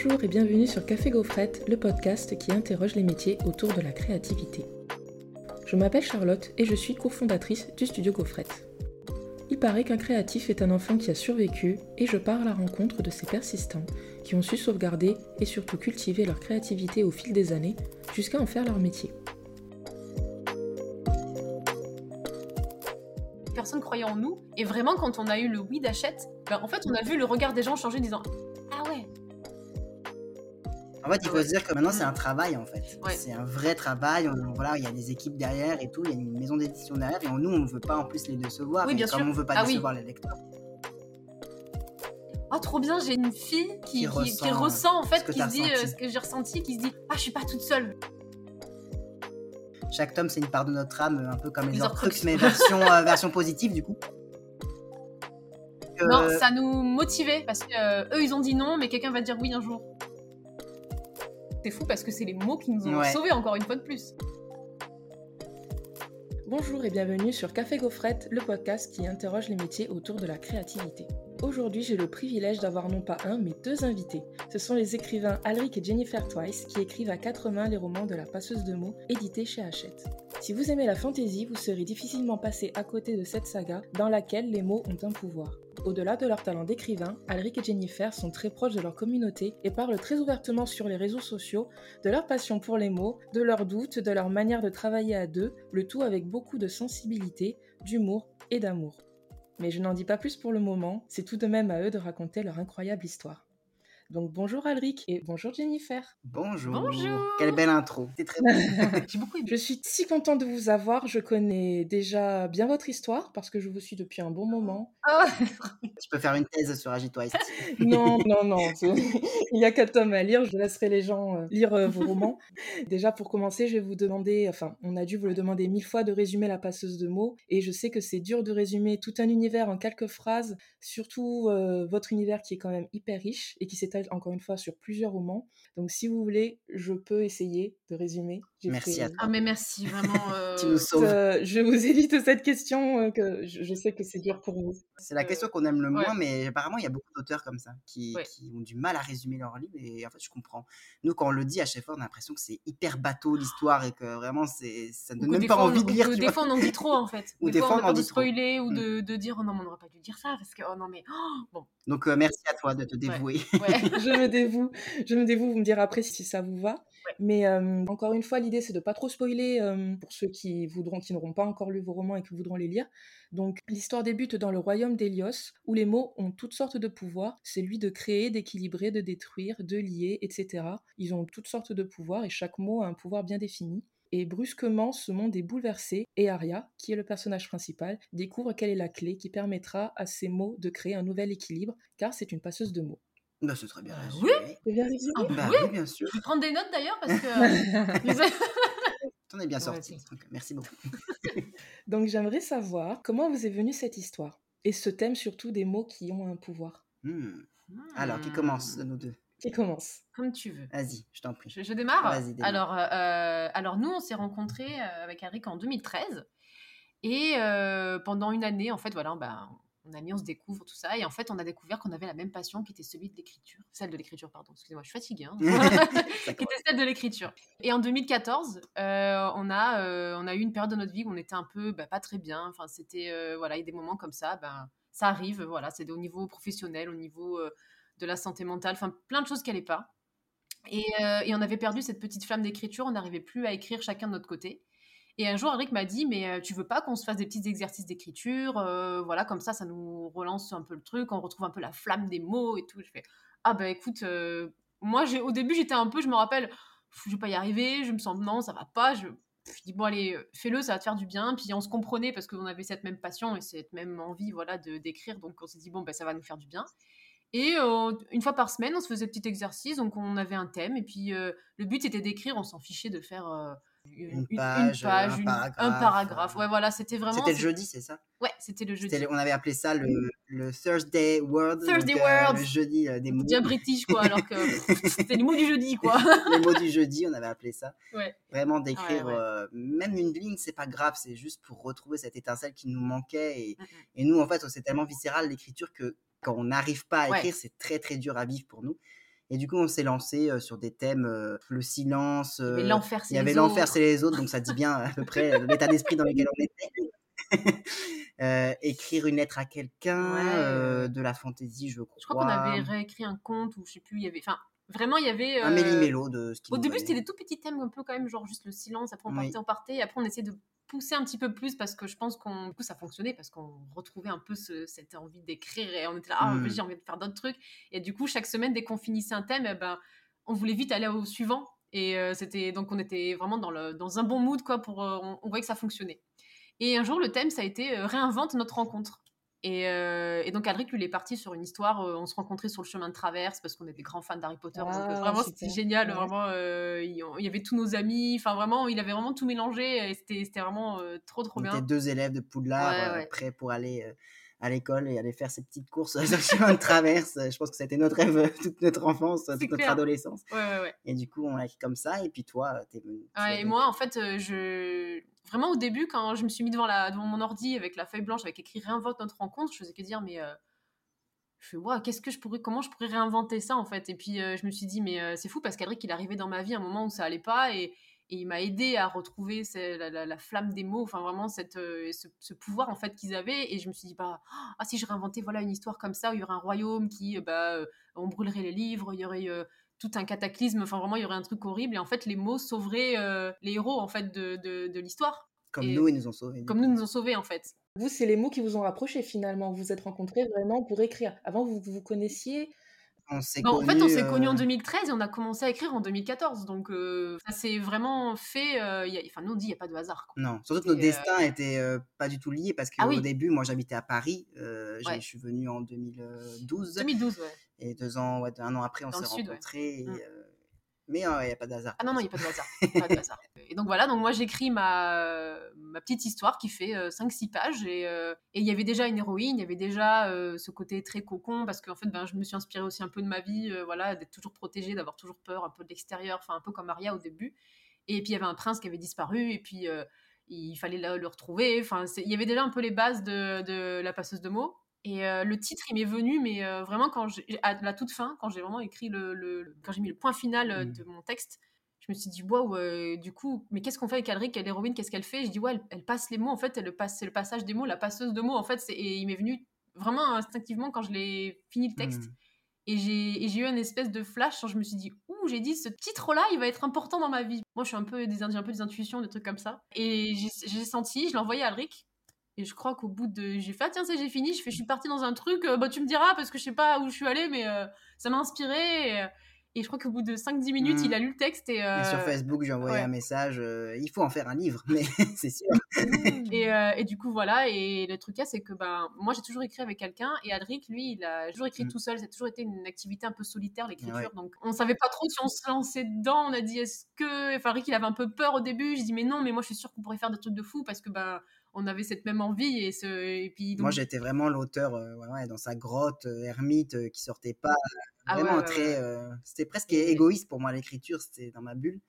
Bonjour et bienvenue sur Café Gaufrette, le podcast qui interroge les métiers autour de la créativité. Je m'appelle Charlotte et je suis cofondatrice du studio Gaufrette. Il paraît qu'un créatif est un enfant qui a survécu et je pars à la rencontre de ces persistants qui ont su sauvegarder et surtout cultiver leur créativité au fil des années jusqu'à en faire leur métier. Personne croyait en nous et vraiment quand on a eu le oui d'achète, ben, en fait on a vu le regard des gens changer en disant En fait, il faut se dire que maintenant, c'est un travail, en fait. Ouais. C'est un vrai travail. On- voilà, il y a des équipes derrière et tout. Il y a une maison d'édition derrière. Et on- nous, on ne veut pas en plus les décevoir. Oui, bien comme sûr. on ne veut pas Ah oui. décevoir les lecteurs. Ah trop bien, j'ai une fille qui, ressent, qui ressent en fait, qui se dit euh, ce que j'ai ressenti, qui se dit ah je suis pas toute seule. Chaque tome, c'est une part de notre âme, un peu comme les Horcrux. mais version, euh, version positive, du coup. Euh, Non, ça nous motivait parce que euh, eux ils ont dit non, mais quelqu'un va dire oui un jour. C'est fou parce que c'est les mots qui nous ont Ouais. sauvés encore une fois de plus. Bonjour et bienvenue sur Café Gaufrette, le podcast qui interroge les métiers autour de la créativité. Aujourd'hui, j'ai le privilège d'avoir non pas un, mais deux invités. Ce sont les écrivains Alric et Jennifer Twice qui écrivent à quatre mains les romans de la passeuse de mots édités chez Hachette. Si vous aimez la fantaisie, vous serez difficilement passé à côté de cette saga dans laquelle les mots ont un pouvoir. Au-delà de leur talent d'écrivain, Alric et Jennifer sont très proches de leur communauté et parlent très ouvertement sur les réseaux sociaux de leur passion pour les mots, de leurs doutes, de leur manière de travailler à deux, le tout avec beaucoup de sensibilité, d'humour et d'amour. Mais je n'en dis pas plus pour le moment, c'est tout de même à eux de raconter leur incroyable histoire. Donc bonjour Alric et bonjour Jennifer. Bonjour. Bonjour. Quelle belle intro. C'est très bien. J'ai beaucoup aimé. Je suis si contente de vous avoir, je connais déjà bien votre histoire parce que je vous suis depuis un bon moment. Ah, tu peux faire une thèse sur Agit Twice. Non, non, non, il y a quatre tomes à lire, je laisserai les gens euh, lire euh, vos romans. Déjà pour commencer, je vais vous demander, enfin on a dû vous le demander mille fois de résumer la passeuse de mots, et je sais que c'est dur de résumer tout un univers en quelques phrases, surtout euh, votre univers qui est quand même hyper riche et qui s'étale encore une fois sur plusieurs romans. Donc si vous voulez, je peux essayer de résumer. Merci fait- à toi. Ah, mais merci vraiment. euh, Tu nous sauves. Euh, je vous évite cette question, euh, que je, je sais que c'est dur pour vous. C'est la question qu'on aime le ouais. moins, mais apparemment, il y a beaucoup d'auteurs comme ça qui, Ouais. qui ont du mal à résumer leur livre. Et en fait, je comprends. Nous, quand on le dit à chaque fois, on a l'impression que c'est hyper bateau l'histoire et que vraiment, c'est, ça ne ou donne même pas fois, on- envie de ou lire. tu Des fois on en dit trop en fait. Ou des, des fois, fois, on on en peur de dit trop. spoiler ou Mm. de, de dire oh non mais on n'aurait pas dû dire ça parce que oh non mais oh, bon Donc, euh, merci à toi de te dévouer. ouais. je me dévoue, je me dévoue, vous me direz après si ça vous va. Mais euh, encore une fois, l'idée c'est de pas trop spoiler euh, pour ceux qui voudront, qui n'auront pas encore lu vos romans et qui voudront les lire. Donc l'histoire débute dans le royaume d'Hélios, où les mots ont toutes sortes de pouvoirs. C'est lui de créer, d'équilibrer, de détruire, de lier, etc. Ils ont toutes sortes de pouvoirs et chaque mot a un pouvoir bien défini. Et brusquement, ce monde est bouleversé et Arya, qui est le personnage principal, découvre quelle est la clé qui permettra à ces mots de créer un nouvel équilibre, car c'est une passeuse de mots. Bah, c'est très bien Euh, résumé. C'est bien résumé Ah, Bah oui. oui, bien sûr. Je vais prendre des notes d'ailleurs parce que T'en es bien sorti. merci beaucoup. Donc j'aimerais savoir comment vous est venue cette histoire et ce thème surtout des mots qui ont un pouvoir? Hmm. Alors, qui commence de nous deux? Qui commence Comme tu veux. Vas-y, je t'en prie. Je, je démarre. Vas-y, démarre. Alors, euh, euh, alors nous, on s'est rencontrés euh, avec Eric en 2013 et euh, pendant une année, en fait, voilà, ben, on a mis, on se découvre tout ça et en fait, on a découvert qu'on avait la même passion qui était celui de l'écriture, celle de l'écriture, pardon. Excusez-moi, je suis fatiguée. hein. Qui était celle de l'écriture. Et en 2014, euh, on, a, euh, on a eu une période de notre vie où on était un peu bah, pas très bien. Enfin, c'était euh, voilà, il y a des moments comme ça, ben ça arrive. Voilà, c'est au niveau professionnel, au niveau euh, de la santé mentale, enfin plein de choses qui n'allaient pas. Et, euh, et on avait perdu cette petite flamme d'écriture. On n'arrivait plus à écrire chacun de notre côté. Et un jour, Eric m'a dit, mais euh, tu veux pas qu'on se fasse des petits exercices d'écriture Euh, Voilà, comme ça, ça nous relance un peu le truc, on retrouve un peu la flamme des mots et tout. Je fais, ah ben écoute, moi, j'ai- au début, j'étais un peu, je me rappelle, je vais pas y arriver, je me sens, non, ça va pas. Je, je dis, bon, allez, fais-le, ça va te faire du bien. Puis on se comprenait parce qu'on avait cette même passion et cette même envie voilà, de- d'écrire. Donc on s'est dit, bon, ben, ça va nous faire du bien. Et euh, une fois par semaine, on se faisait petit exercice. Donc on avait un thème. Et puis euh, le but, c'était d'écrire. On s'en fichait de faire euh, Une page, un une- paragraphe, un paragraphe. euh, Ouais, voilà, c'était vraiment. C'était le jeudi, c'est ça? Ouais, c'était le jeudi. Le- On avait appelé ça le, le Thursday Word. Thursday donc, euh, Word. le jeudi euh, des mots. Bien british, quoi, alors que c'était les mots du jeudi, quoi. les mots du jeudi, on avait appelé ça. Ouais. Vraiment d'écrire Ouais, ouais. même une ligne, c'est pas grave, c'est juste pour retrouver cette étincelle qui nous manquait. Et, Mm, mm. et nous, en fait, c'est tellement viscéral l'écriture que quand on n'arrive pas à Ouais. écrire, c'est très très dur à vivre pour nous. Et du coup, on s'est lancé sur des thèmes, le silence. avait l'enfer, c'est les autres. Il y avait l'enfer, c'est les autres, donc ça dit bien à peu près l'état d'esprit dans lequel on était. écrire une lettre à quelqu'un, de la fantaisie, je crois. Je crois qu'on avait réécrit un conte ou je sais plus, il y avait. Enfin, vraiment, il y avait. Un méli-mélo de ce qui Au début, c'était des tout petits thèmes, un peu quand même, genre juste le silence. Après, on partait, on partait. Et après, on essayait de pousser un petit peu plus parce que je pense qu'on du coup ça fonctionnait parce qu'on retrouvait un peu cette envie d'écrire et on était là ah mmh. j'ai envie de faire d'autres trucs. Et du coup chaque semaine dès qu'on finissait un thème eh ben on voulait vite aller au suivant. Et euh, c'était donc on était vraiment dans le dans un bon mood quoi pour euh, on, voyait que ça fonctionnait. Et un jour le thème ça a été euh, réinvente notre rencontre euh, et, donc Alric, lui, il est parti sur une histoire. Euh, on se rencontrait sur le chemin de traverse parce qu'on était grands fans d'Harry Potter. donc euh, vraiment, c'était génial. Vraiment, il y avait tous nos amis. Enfin, vraiment, il avait vraiment tout mélangé. Et c'était vraiment trop, trop bien. On était deux élèves de Poudlard prêts pour aller à l'école et aller faire ces petites courses sur le chemin de traverse. Je pense que c'était notre rêve toute notre enfance, toute notre adolescence. et du coup, on l'a écrit comme ça. Et puis toi, t'es venu. et moi, en fait, je vraiment au début, quand je me suis mis devant, la, devant mon ordi avec la feuille blanche, avec écrit réinvente notre rencontre, je faisais que dire, mais euh, je fais, wow, qu'est-ce que je pourrais, comment je pourrais réinventer ça en fait? Et puis euh, je me suis dit, mais euh, c'est fou parce qu'Adric, il arrivé dans ma vie à un moment où ça allait pas et, il m'a aidé à retrouver la, flamme des mots, enfin vraiment cette, ce, pouvoir en fait qu'ils avaient. Et je me suis dit, bah, ah, si je réinventais voilà, une histoire comme ça où il y aurait un royaume qui, bah, on brûlerait les livres, il y aurait tout un cataclysme, enfin vraiment il y aurait un truc horrible et en fait les mots sauveraient euh, les héros en fait de, de, l'histoire. Comme nous, ils nous ont sauvés. Comme nous, nous ont sauvés en fait. Vous, c'est les mots qui vous ont rapprochés finalement. Vous vous êtes rencontrés vraiment pour écrire. Avant, vous vous connaissiez on s'est en fait, on s'est connus en 2013 et on a commencé à écrire en 2014. Donc, euh, ça s'est vraiment fait. Euh, enfin, nous, on dit il n'y a pas de hasard. Non, surtout que nos destins n'étaient pas du tout liés parce qu'au ah début, moi, j'habitais à Paris. Je suis venu en 2012. 2012, ouais. Et deux ans, ouais, un an après, on s'est rencontrés. Mmh. Mais il n'y a pas de hasard. Ah non, non, il n'y a pas de hasard. Et donc voilà, donc moi j'écris ma, ma petite histoire qui fait 5-6 pages. Et il y avait déjà une héroïne, il y avait déjà ce côté très cocon, parce qu'en fait, ben, je me suis inspirée aussi un peu de ma vie, voilà, d'être toujours protégée, d'avoir toujours peur un peu de l'extérieur, enfin un peu comme Maria au début. Et puis il y avait un prince qui avait disparu, et puis il fallait le, retrouver. Enfin, il y avait déjà un peu les bases de, de la passeuse de mots. Et le titre, il m'est venu, mais vraiment quand à la toute fin, quand j'ai vraiment écrit le, quand j'ai mis le point final mmh. de mon texte, je me suis dit waouh, du coup, mais qu'est-ce qu'on fait avec Alric, l'héroïne, qu'est-ce qu'elle fait? Je dis ouais, elle, passe les mots en fait, elle passe, c'est le passage des mots, la passeuse de mots en fait, et il m'est venu vraiment instinctivement quand je l'ai fini le texte. Mmh. Et j'ai eu un espèce de flash, je me suis dit, ouh, j'ai dit, ce titre-là, il va être important dans ma vie. Moi, je suis un peu des, un peu des intuitions, des trucs comme ça. Et j'ai senti, je l'ai envoyé à Alric, et je crois qu'au bout de. J'ai fait, ah, tiens, c'est j'ai fini. Je, fais, je suis partie dans un truc. Euh, bah, tu me diras parce que je sais pas où je suis allée, mais euh, ça m'a inspiré. Et, je crois qu'au bout de 5-10 minutes, il mmh. a lu le texte. Et, sur euh, Facebook, j'ai envoyé un message. il faut en faire un livre, mais c'est sûr. et, et, du coup, voilà. Et le truc, c'est que ben, moi, j'ai toujours écrit avec quelqu'un. Et Adric, lui, il a toujours écrit mmh. tout seul. C'est toujours été une activité un peu solitaire, l'écriture. Donc, on savait pas trop si on se lançait dedans. On a dit, est-ce que. Enfin, Rick, il avait un peu peur au début. Je dis, mais non, mais moi, je suis sûre qu'on pourrait faire des trucs de fou parce que. Ben, on avait cette même envie et, ce, et puis moi j'étais vraiment l'auteur euh, dans sa grotte euh, ermite euh, qui sortait pas ah vraiment très c'était presque égoïste pour moi l'écriture c'était dans ma bulle.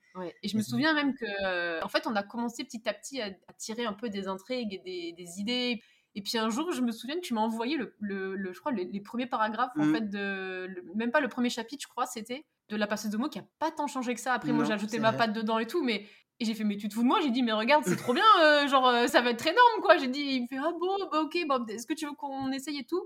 Et je me souviens même que en fait on a commencé petit à petit à, tirer un peu des intrigues et des, idées. Et puis un jour je me souviens que tu m'as envoyé le, le, je crois les, premiers paragraphes en mmh. fait de même pas le premier chapitre je crois c'était de la passeuse de mots qui a pas tant changé que ça. Après moi j'ai ajouté ma patte dedans et tout mais et j'ai fait, mais tu te fous de moi? J'ai dit, mais regarde, c'est trop bien, euh, genre, euh, ça va être énorme, quoi. J'ai dit, il me fait, ah bon, bah ok, bah, est-ce que tu veux qu'on essaye et tout?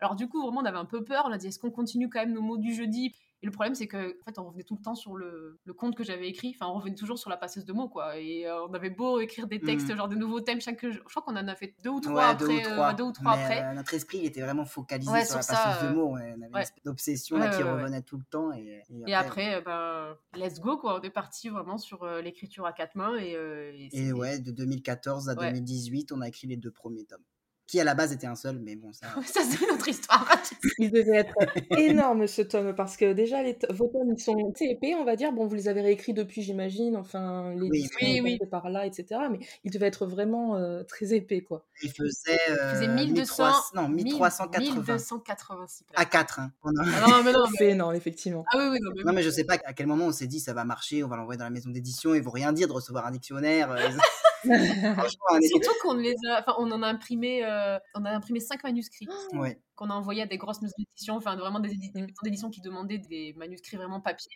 Alors, du coup, vraiment, on avait un peu peur. On a dit, est-ce qu'on continue quand même nos mots du jeudi? Et le problème, c'est que en fait, on revenait tout le temps sur le, le conte que j'avais écrit. Enfin, on revenait toujours sur la passeuse de mots, quoi. Et euh, on avait beau écrire des textes, mmh. genre de nouveaux thèmes chaque. Je crois qu'on en a fait deux ou trois après. Deux ou trois, deux ou trois après. notre esprit, il était vraiment focalisé sur, la passeuse de mots. On avait une espèce d'obsession qui revenait tout le temps. Et, et, après, ben, let's go, quoi. On est parti vraiment sur l'écriture à quatre mains. Et, et ouais, de 2014 à 2018, on a écrit les deux premiers tomes qui à la base était un seul, mais bon, ça. ça, c'est une autre histoire. Il devait être énorme ce tome, parce que déjà, les vos tomes, ils sont épais, on va dire. Bon, vous les avez réécrits depuis, j'imagine, enfin, les oui, oui, oui. par là, etc. Mais il devait être vraiment euh, très épais, quoi. Il faisait, euh, il faisait 1200, non, 1380. 1286 À 4. Hein. Ah non, mais non, c'est énorme, effectivement. Ah oui, oui, non, mais, non, mais je sais pas à quel moment on s'est dit ça va marcher, on va l'envoyer dans la maison d'édition, ils vont rien dire de recevoir un dictionnaire. Euh, Surtout qu'on les a, enfin, on en a imprimé, euh, on a imprimé cinq manuscrits. Ouais. Qu'on a envoyé à des grosses maisons d'édition, enfin vraiment des, maisons d'édition qui demandaient des manuscrits vraiment papier.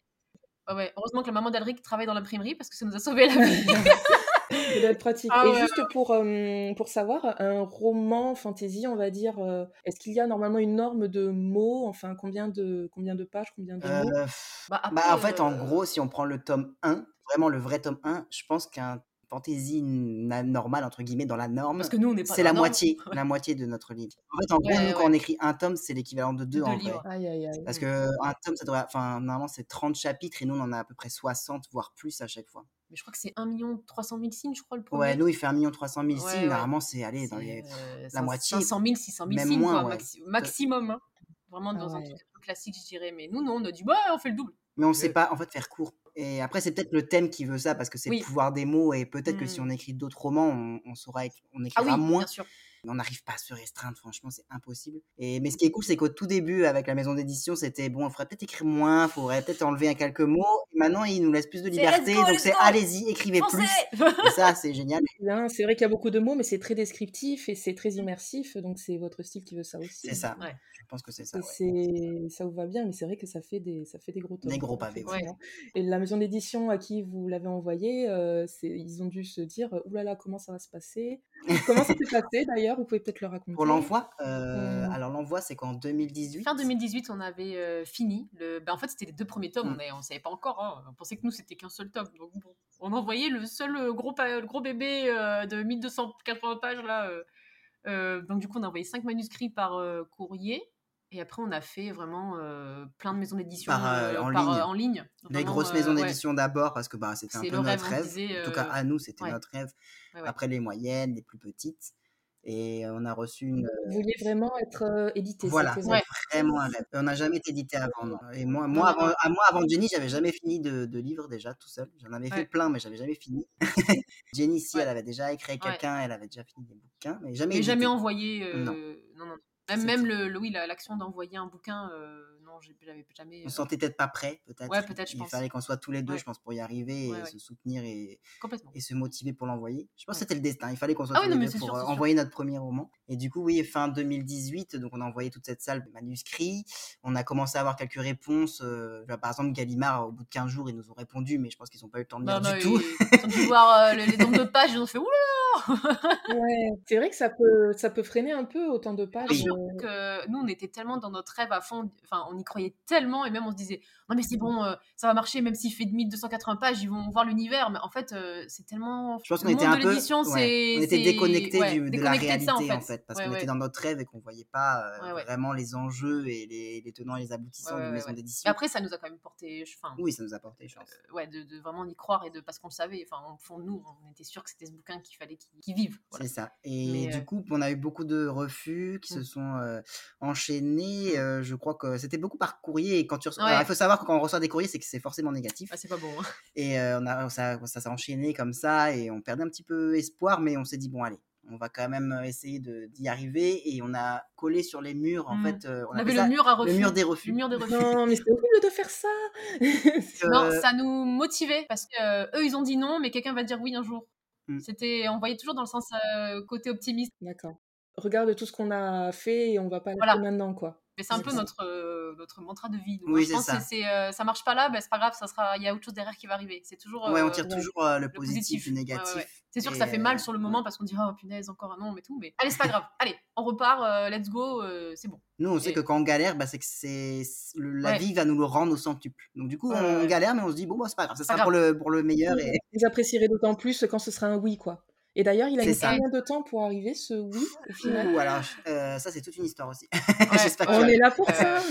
Ouais, Heureusement que la maman d'Alric travaille dans l'imprimerie parce que ça nous a sauvé la vie. Ça doit être pratique. Ah et juste pour, pour savoir, un roman fantasy, on va dire, est-ce qu'il y a normalement une norme de mots Enfin, combien de, combien de pages, combien de mots? Euh, bah, bah, En fait, en gros, si on prend le tome 1, vraiment le vrai tome 1, je pense qu'un fantaisie normale, entre guillemets, dans la norme. Parce que nous, on n'est C'est la, moitié, la moitié de notre livre. En fait, en gros, nous, quand on écrit un tome, c'est l'équivalent de deux, en vrai. Parce que un tome, ça devrait, enfin, normalement, c'est 30 chapitres et nous, on en a à peu près 60, voire plus à chaque fois. Mais je crois que c'est 1 300 000 signes, je crois, le premier. Ouais, nous, il fait 1 300 000 signes. Normalement, c'est, allez, dans les, euh, la moitié. 500 000, 600 000 signes, moins, quoi, maximum. Hein. Vraiment dans un truc classique, je dirais. Mais nous, non, on a dit, bah, on fait le double. Mais on ne sait pas, en fait, faire court. Et après, c'est peut-être le thème qui veut ça, parce que c'est le pouvoir des mots, et peut-être que si mmh. on écrit d'autres romans, on, on saura, on ah écrira moins. Bien sûr. On n'arrive pas à se restreindre, franchement, c'est impossible. Et, mais ce qui est cool, c'est qu'au tout début, avec la maison d'édition, c'était bon, il faudrait peut-être écrire moins, il faudrait peut-être enlever quelques mots. Et maintenant, ils nous laissent plus de liberté, donc c'est allez-y, écrivez plus. et ça, c'est génial. C'est vrai qu'il y a beaucoup de mots, mais c'est très descriptif et c'est très immersif, donc c'est votre style qui veut ça aussi. C'est ça. Je pense que c'est ça. Ça vous va bien, mais c'est vrai que ça fait des, ça fait des gros tomes. Des gros pavés. Et la maison d'édition à qui vous l'avez envoyé, euh, ils ont dû se dire, oulala, là là, comment ça va se passer? Comment ça s'est passé d'ailleurs? Vous pouvez peut-être le raconter. Pour l'envoi euh, mmh. Alors l'envoi, c'est qu'en 2018. Fin 2018, on avait euh, fini. Le... Ben, en fait, c'était les deux premiers tomes. Mmh. On ne savait pas encore. Hein. On pensait que nous, c'était qu'un seul tome. Donc bon, on envoyait le seul euh, gros, le gros bébé de 1280 pages là. donc du coup, on a envoyé cinq manuscrits par courrier. Et après, on a fait vraiment plein de maisons d'édition en, ligne. en, ligne. Les grosses maisons d'édition d'abord, parce que bah, c'était un peu notre rêve. en tout cas, à nous, c'était notre rêve. Après, les moyennes, les plus petites. Et on a reçu une. Vous vouliez vraiment être édité Voilà, vraiment un rêve. On n'a jamais été édité avant. Et moi, moi, avant, à moi, avant Jenny, j'avais jamais fini de, de livres déjà tout seul. J'en avais fait plein, mais j'avais jamais fini. Jenny, si, elle avait déjà écrit quelqu'un, elle avait déjà fini des bouquins, mais jamais. Mais jamais envoyé. non, non. Même, même le, oui, l'action d'envoyer un bouquin, j'avais jamais. On se sentait peut-être pas prêt, peut-être. Ouais, peut-être, Il fallait qu'on soit tous les deux, je pense, pour y arriver et se soutenir et, et se motiver pour l'envoyer. Je pense que c'était le destin. Il fallait qu'on soit ah tous les deux pour euh, envoyer notre premier roman. Et du coup, oui, fin 2018, donc on a envoyé toute cette salle de manuscrits. On a commencé à avoir quelques réponses. Euh, par exemple, Gallimard, au bout de 15 jours, ils nous ont répondu, mais je pense qu'ils n'ont pas eu le temps de lire du tout. Ils ont dû voir euh, les, nombres de pages, ils ont fait oula ouais, c'est vrai que ça peut, ça peut freiner un peu autant de pages. Que nous, on était tellement dans notre rêve à fond, enfin, on y croyait tellement, et même on se disait, non mais c'est bon, euh, ça va marcher, même s'il fait 1280 pages, ils vont voir l'univers. Mais en fait, euh, c'est tellement. Je pense qu'on était un peu. on était déconnecté de la réalité, en, fait. parce qu'on était dans notre rêve et qu'on voyait pas euh, vraiment les enjeux et les, tenants et les aboutissants d'une maison d'édition. Après, ça nous a quand même porté. oui, ça nous a porté chance. ouais, de, vraiment y croire et de parce qu'on le savait. Enfin, au fond de nous, on était sûr que c'était ce bouquin qu'il fallait qu'il vive. C'est ça. Et du coup, on a eu beaucoup de refus qui se sont enchaînés. Je crois que c'était beaucoup par courrier. Et quand tu il faut savoir que quand on reçoit des courriers, c'est que c'est forcément négatif. Ah, c'est pas bon. Hein. Et on a, ça, ça s'est enchaîné comme ça et on perdait un petit peu espoir, mais on s'est dit, bon, allez, on va quand même essayer d'y arriver et on a collé sur les murs en mmh. fait on, avait le mur à refus le mur des refus, le mur des refus. non mais c'est horrible de faire ça non ça nous motivait parce que eux ils ont dit non mais quelqu'un va dire oui un jour mmh. c'était on voyait toujours dans le sens côté optimiste d'accord regarde tout ce qu'on a fait et on va pas voilà. maintenant quoi mais c'est un peu notre, euh, notre mantra de vie. oui, je pense ça. que euh, ça marche pas là, ben, c'est pas grave, ça sera, il y a autre chose derrière qui va arriver. C'est toujours. ouais, on tire euh, toujours le, positif, le négatif. c'est sûr que ça fait mal sur le moment parce qu'on dit oh punaise encore un nom et tout, mais allez c'est pas grave, allez on repart, let's go, c'est bon. Nous on sait que quand on galère, bah, c'est que c'est la vie va nous le rendre au centuple. Donc du coup on galère, mais on se dit bon bah, c'est pas grave, ça sera pour le pour le meilleur. Et... Vous apprécierez d'autant plus quand ce sera un oui quoi. Et d'ailleurs, il a eu combien de temps pour arriver ce oui au final? Ou alors, euh, ça c'est toute une histoire aussi. On est là pour ça.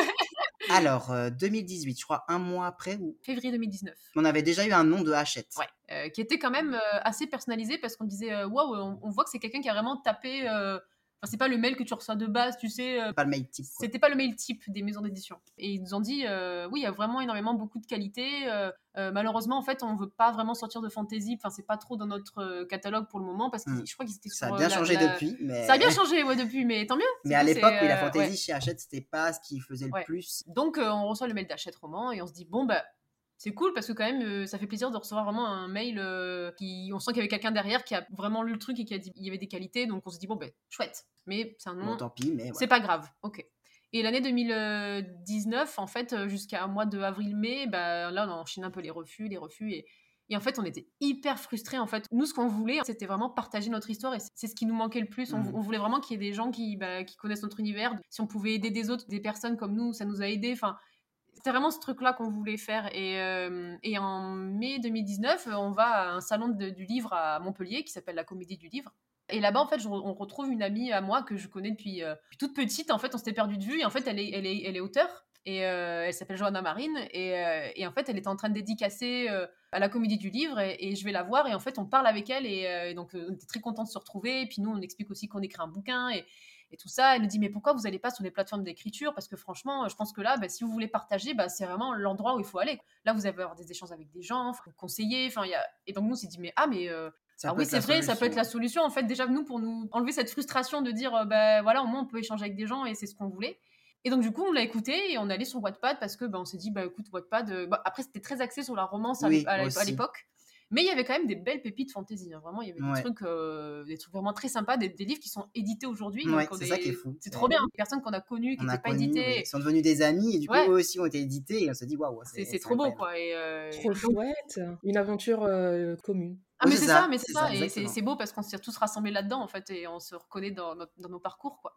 alors, 2018, euh, je crois un mois après ou février 2019. On avait déjà eu un nom de Hachette. Ouais, euh, qui était quand même assez personnalisé parce qu'on disait waouh, on, on, voit que c'est quelqu'un qui a vraiment tapé c'est pas le mail que tu reçois de base, tu sais. Euh, pas le mail type. C'était pas le mail type des maisons d'édition. Et ils nous ont dit, euh, oui, il y a vraiment énormément beaucoup de qualité. Euh, malheureusement, en fait, on veut pas vraiment sortir de fantasy. Enfin, c'est pas trop dans notre catalogue pour le moment parce que hmm. je crois qu'ils étaient sur. Ça a bien changé depuis, mais. Ça a bien changé, ouais, depuis, mais tant mieux. Mais à l'époque, oui, la fantasy chez Hachette, c'était pas ce qui faisait le plus. Donc, on reçoit le mail d'Hachette Roman et on se dit, bon, bah c'est cool parce que quand même, ça fait plaisir de recevoir vraiment un mail qui, on sent qu'il y avait quelqu'un derrière qui a vraiment lu le truc et qui a dit il y avait des qualités, donc on se dit bon ben chouette, mais c'est un nom. tant pis, mais c'est pas grave, ok. Et l'année 2019, en fait, jusqu'à mois de avril-mai, bah, là, on enchaîne un peu les refus, les refus. Et, et en fait, on était hyper frustrés. En fait, nous, ce qu'on voulait, c'était vraiment partager notre histoire. Et c'est ce qui nous manquait le plus. On, mmh. voulait vraiment qu'il y ait des gens qui, bah, qui connaissent notre univers. Si on pouvait aider des autres, des personnes comme nous, ça nous a aidés. Enfin, c'était vraiment ce truc-là qu'on voulait faire. Et, euh, en mai 2019, on va à un salon du livre à Montpellier qui s'appelle la Comédie du Livre. Et là-bas, en fait, on retrouve une amie à moi que je connais depuis euh, toute petite. En fait, on s'était perdu de vue. Et en fait, elle est, elle est, elle est auteure. Et euh, elle s'appelle Johanna Marine. Et, en fait, elle était en train de dédicacer à la comédie du livre. Et, je vais la voir. Et en fait, on parle avec elle. Et, donc, on était très contents de se retrouver. Et puis, nous, on explique aussi qu'on écrit un bouquin. Et tout ça. Elle nous dit mais pourquoi vous n'allez pas sur les plateformes d'écriture? Parce que franchement, je pense que là, bah, si vous voulez partager, bah, c'est vraiment l'endroit où il faut aller. Là, vous avez des échanges avec des gens, vous conseiller. Enfin, y a... Et donc nous, on s'est dit mais ah mais ah oui, c'est vrai, ça peut être la solution. En fait, déjà, nous, pour nous enlever cette frustration de dire, euh, ben voilà, au moins, on peut échanger avec des gens et c'est ce qu'on voulait. Et donc, du coup, on l'a écouté et on est allé sur Wattpad parce que ben, on s'est dit, bah, écoute, Wattpad. Euh, après, c'était très axé sur la romance à l'époque. Mais il y avait quand même des belles pépites fantasy. Hein. Vraiment, il y avait des, trucs, euh, des trucs vraiment très sympas, des, livres qui sont édités aujourd'hui. c'est ça qui est fou. C'est trop bien. Des personnes qu'on a connues, qui n'étaient pas éditées. Ils sont devenus des amis et du coup, eux aussi ont été édités et on s'est dit, waouh, c'est trop beau, quoi. Et, Trop chouette. Une aventure commune. Ah, mais c'est ça, mais c'est ça, et c'est beau parce qu'on s'est tous rassemblés là-dedans en fait et on se reconnaît dans, dans nos parcours quoi.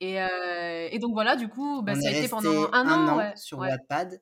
Et, euh, et, donc voilà, du coup, bah, ça a été pendant un, an, sur Wattpad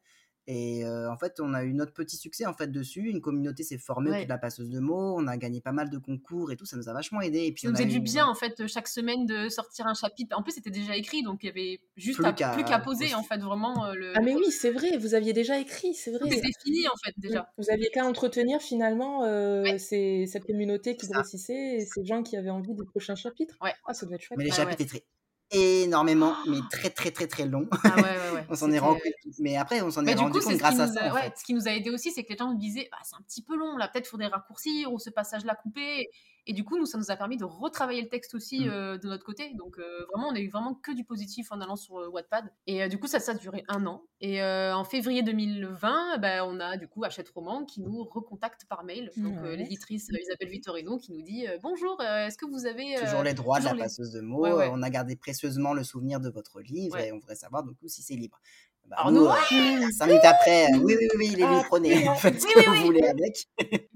et euh, en fait, on a eu notre petit succès en fait dessus. Une communauté s'est formée autour de la passeuse de mots. On a gagné pas mal de concours et tout. Ça nous a vachement aidé. Et puis ça nous faisait du bien en fait chaque semaine de sortir un chapitre. En plus, c'était déjà écrit, donc il y avait juste plus qu'à poser en fait vraiment. Euh, le... Ah mais oui, c'est vrai. Vous aviez déjà écrit, c'est vrai. C'était fini en fait déjà. Vous aviez qu'à entretenir finalement euh, cette communauté qui grossissait et ces gens qui avaient envie des prochains chapitres. Ouais. Ah, ça doit être chouette. Mais les chapitres étaient énormément, mais très très très très long. Ah ouais, ouais, ouais. on s'en est rendu compte. Mais après, on s'en est rendu compte grâce à ça. Ce qui nous a aidé aussi, c'est que les gens nous disaient bah, c'est un petit peu long, là, peut-être faudrait raccourcir ou ce passage-là couper. Et du coup, nous, ça nous a permis de retravailler le texte aussi mmh. euh, de notre côté. Donc, euh, vraiment, on a eu vraiment que du positif en allant sur euh, Wattpad. Et du coup, ça, ça a duré un an. Et en février 2020, bah, on a du coup Hachette Roman qui nous recontacte par mail. Donc, l'éditrice Isabelle Vittorino qui nous dit Bonjour, est-ce que vous avez. Toujours les droits de la passeuse de mots. On a gardé précieusement le souvenir de votre livre et on voudrait savoir du coup si c'est libre. Bah, Alors nous, euh, cinq minutes après, euh, oui, oui, oui, il est ah, prenez, en fait, ce que vous voulez avec.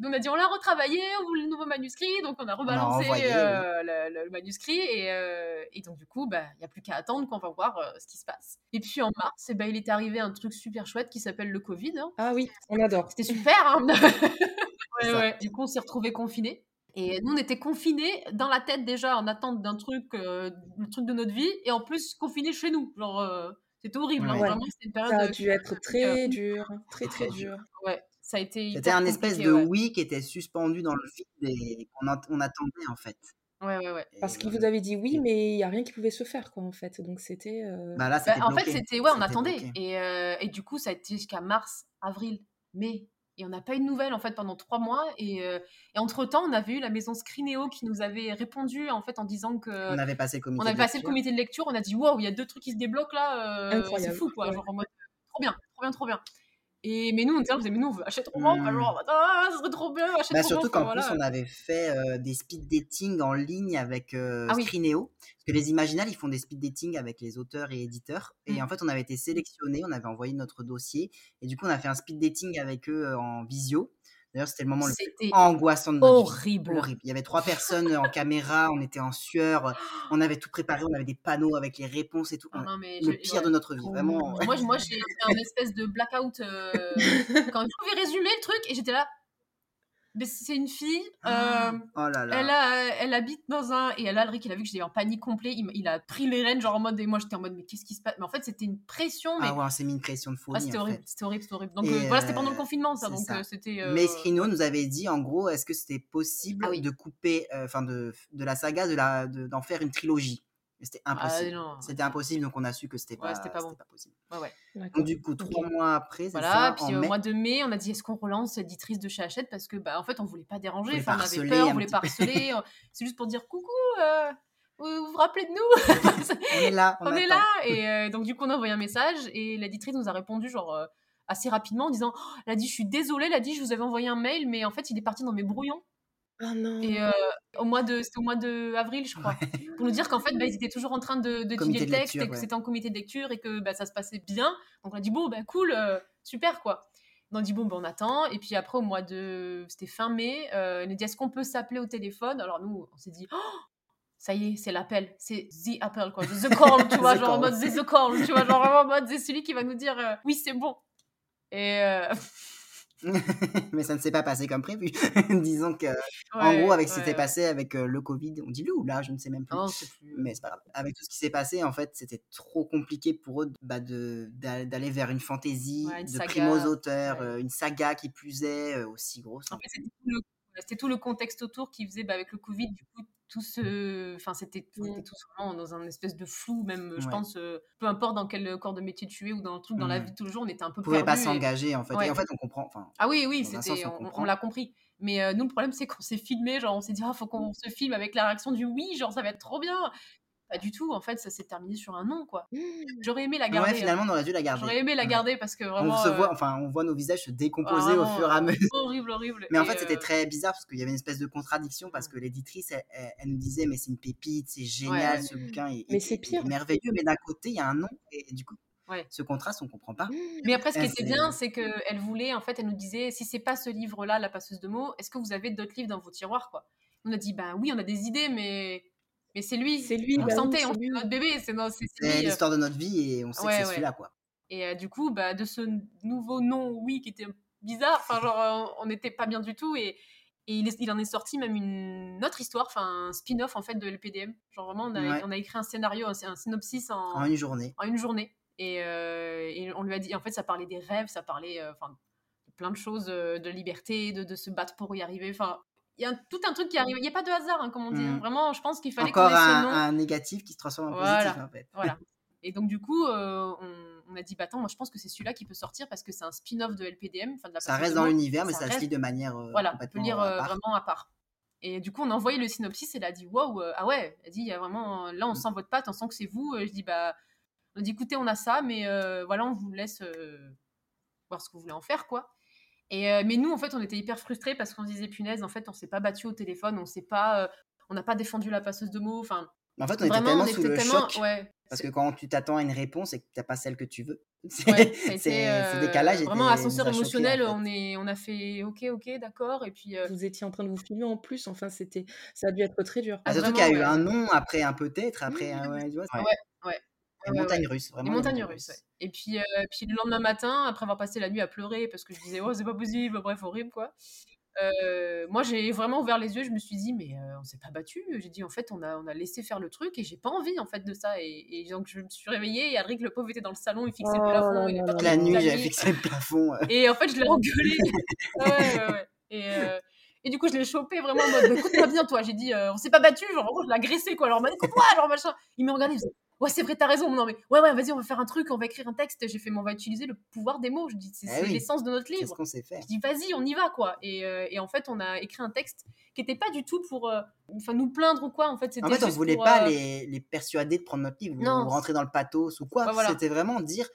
on a dit, on l'a retravaillé, on voulait le nouveau manuscrit, donc on a rebalancé euh, le, manuscrit, et, et, donc du coup, bah, il n'y a plus qu'à attendre qu'on va voir ce qui se passe. Et puis en mars, ben, il est arrivé un truc super chouette qui s'appelle le Covid. Hein. Ah oui, on adore. C'était super, hein ouais, ouais. Du coup, on s'est retrouvés confinés. Et nous, on était confinés dans la tête déjà en attente d'un truc, le truc de notre vie, et en plus confinés chez nous. Genre, c'était horrible. Hein, vraiment, une période ça a dû être très dur, très très dur. Ouais, ça a été. C'était un espèce de oui qui était suspendu dans le vide et qu'on on attendait en fait. Ouais, ouais, ouais. Parce qu'il vous avait dit oui, mais il n'y a rien qui pouvait se faire, quoi, en fait. Donc c'était. Euh... Bah là, bah, en fait, c'était. Ouais, on attendait. Et, euh, et, du coup, ça a été jusqu'à mars, avril, mai, et on n'a pas eu de nouvelles en fait pendant trois mois. Et, euh, et entre temps, on avait eu la maison Scrineo qui nous avait répondu en fait en disant que on avait passé le comité. On avait passé le comité de lecture. On a dit waouh, il y a deux trucs qui se débloquent là. Euh, c'est fou quoi. Genre en mode trop bien, trop bien, trop bien. Et, mais nous, on disait, mais nous, on veut acheter trop mmh. genre, ah, ça serait trop bien, acheter bah, Surtout qu'en plus, on avait fait euh, des speed dating en ligne avec euh, ah Scrineo. Parce que les Imaginales, ils font des speed dating avec les auteurs et éditeurs. Et mmh. en fait, on avait été sélectionnés, on avait envoyé notre dossier. Et du coup, on a fait un speed dating avec eux euh, en visio. D'ailleurs, c'était le moment le plus angoissant de notre horrible. horrible. Il y avait trois personnes en caméra, on était en sueur, on avait tout préparé, on avait des panneaux avec les réponses et tout. Ah le pire de notre vie, vraiment. Moi, moi j'ai fait un espèce de blackout euh, quand je pouvais résumer le truc et j'étais là c'est une fille. Euh, oh là là. Elle, a, elle habite dans un. Et elle a il a vu que j'étais en panique complet. Il, a pris les rênes, genre en mode. Et moi, j'étais en mode, mais qu'est-ce qui se passe? Mais en fait, c'était une pression. Mais... Ah ouais, c'est mis une pression de folie. Ah, c'était horrible, c'était horrible, c'était horrible. Donc euh, voilà, c'était pendant le confinement, ça. Donc euh, c'était. Mais Scrino nous avait dit, en gros, est-ce que c'était possible ah de couper, enfin, de, de la saga, de la, d'en faire une trilogie? C'était ah, impossible. c'était impossible, donc on a su que c'était pas, pas, bon. pas possible. Donc, du coup, trois mois après, voilà, ça, puis au mois de mai, on a dit est-ce qu'on relance l'éditrice de chez Hachette? Parce que bah en fait on voulait pas déranger, on, enfin, on avait peur, on voulait pas harceler. Euh, c'est juste pour dire coucou, euh, vous vous rappelez de nous? On est là. On, est là. Et euh, donc du coup on a envoyé un message et l'éditrice nous a répondu genre assez rapidement en disant, «Oh, elle a dit, je suis désolée, elle a dit, je vous avais envoyé un mail, mais en fait, il est parti dans mes brouillons. Oh non. Et au mois de, c'était au mois de avril, je crois, pour nous dire qu'en fait, bah, ils étaient toujours en train de d'étudier le texte et que c'était en comité de lecture et que bah, ça se passait bien. Donc on a dit bon, bah cool, super quoi. On a dit bon, ben on attend. Et puis après, au mois de, c'était fin mai, euh, elle nous dit est-ce qu'on peut s'appeler au téléphone? Alors nous, on s'est dit oh, ça y est, c'est l'appel, c'est the appel quoi, the call, tu vois, genre en mode the call, tu vois, genre en mode c'est celui qui va nous dire oui c'est bon. Et mais ça ne s'est pas passé comme prévu. Disons que, en gros, avec ce qui s'est passé avec le Covid, on dit lui ou là, je ne sais même plus. Mais c'est pas grave. Avec tout ce qui s'est passé, en fait, c'était trop compliqué pour eux bah, d'aller vers une fantaisie, de primo aux auteurs, une saga qui plus est aussi grosse. En fait, c'était tout, le contexte autour qui faisait, bah, avec le Covid, du coup, tout ce enfin c'était mmh. tout vraiment dans un espèce de flou même je pense peu importe dans quel corps de métier tu es ou dans le truc dans la mmh. vie de tous les jours on était un peu on pouvait pas s'engager en fait. Et en fait on comprend ah oui oui c'était on, l'a compris. Mais nous le problème c'est qu'on s'est filmé genre on s'est dit ah faut qu'on se filme avec la réaction du oui genre ça va être trop bien pas du tout. En fait, ça s'est terminé sur un non, quoi. Mmh. J'aurais aimé la garder. Ouais, finalement, on aurait dû la garder. J'aurais aimé la garder parce que vraiment. On se voit, euh, enfin, on voit nos visages se décomposer au fur et à mesure. Horrible, horrible. Mais en fait, c'était euh, très bizarre parce qu'il y avait une espèce de contradiction parce que l'éditrice, elle, nous disait, mais c'est une pépite, c'est génial, ce bouquin est, mais c'est pire. merveilleux. Mais d'un côté, il y a un non et du coup. Ce contraste, on comprend pas. Mmh. Mais après, ce qui était bien, c'est qu'elle voulait, en fait, elle nous disait, si c'est pas ce livre-là, La passeuse de mots, est-ce que vous avez d'autres livres dans vos tiroirs, quoi? On a dit, bah oui, on a des idées, mais mais c'est lui, c'est lui. On bah sentait, on notre bébé. C'est euh. l'histoire de notre vie et on sait que c'est celui-là, quoi. Et euh, du coup, bah, de ce nouveau nom, oui, qui était bizarre, enfin, genre, euh, on n'était pas bien du tout. Et, et il, il, en est sorti même une autre histoire, enfin, un spin-off, en fait, de LPDM. Genre, vraiment, on a, on a écrit un scénario, un, un, synopsis en, en une journée. En une journée. Et, et, on lui a dit, en fait, ça parlait des rêves, ça parlait, enfin, plein de choses, de liberté, de, de, se battre pour y arriver. Enfin, y a tout un truc qui arrive. Il n'y a pas de hasard, hein, comme on dit. Hein. Mmh. Vraiment, je pense qu'il fallait Encore un, un, négatif qui se transforme en positif, en fait. Voilà. Et donc, du coup, euh, on, a dit, bah attends, moi je pense que c'est celui-là qui peut sortir parce que c'est un spin-off de LPDM. De la ça reste dans l'univers, mais ça, se lit de manière. Euh, voilà, on peut lire euh, vraiment à part. Et du coup, on a envoyé le synopsis et elle a dit, waouh, ah ouais, elle a dit, il y a vraiment, là, on mmh. sent votre patte, on sent que c'est vous. je dis, bah, on a dit, écoutez, on a ça, mais voilà, on vous laisse voir ce que vous voulez en faire, quoi. Et, euh, mais nous, en fait, on était hyper frustrés parce qu'on se disait, punaise, en fait, on s'est pas battu au téléphone, on s'est pas, euh, on n'a pas défendu la passeuse de mots. Enfin, en fait, on était tellement sous le choc. parce que quand tu t'attends à une réponse et que tu n'as pas celle que tu veux, c'est euh, décalage. Vraiment, ascenseur émotionnel, on, est, on a fait OK, OK, d'accord. Et puis. Vous étiez en train de vous filmer en plus, enfin, c'était, ça a dû être très dur. Ah, surtout qu'il y a eu un non, après un peut-être, après un. Ouais, ouais. Les montagnes russes, vraiment. Les montagnes russes, Et puis, euh, puis le lendemain matin, après avoir passé la nuit à pleurer parce que je disais, oh, c'est pas possible, bref, horrible, quoi. Euh, moi, j'ai vraiment ouvert les yeux, je me suis dit, mais euh, on s'est pas battu. J'ai dit, en fait, on a, on a laissé faire le truc et j'ai pas envie, en fait, de ça. Et, donc, je me suis réveillée et Adric, le pauvre, était dans le salon, il fixait le oh plafond. Il Toute la nuit, j'avais fixé le plafond. Et en fait, je l'ai engueulé. ouais, ouais, ouais. Et, et, du coup, je l'ai chopé vraiment en mode, écoute-moi bien, toi. J'ai dit, on s'est pas battu, genre, je l'ai agressé, quoi. Alors, écoute-moi, genre, machin. Il m'a regardé, il faisait, ouais, c'est vrai, t'as raison. Non, mais ouais, ouais, vas-y, on va faire un truc, on va écrire un texte. J'ai fait, mais on va utiliser le pouvoir des mots. Je dis, c'est eh l'essence de notre livre. C'est ce qu'on sait faire. Je dis, vas-y, on y va, quoi. Et, euh, et, en fait, on a écrit un texte qui n'était pas du tout pour euh, enfin nous plaindre ou quoi. En fait, en fait, on voulait pas euh, les, les, persuader de prendre notre livre non. ou rentrer dans le pathos ou quoi. C'était vraiment dire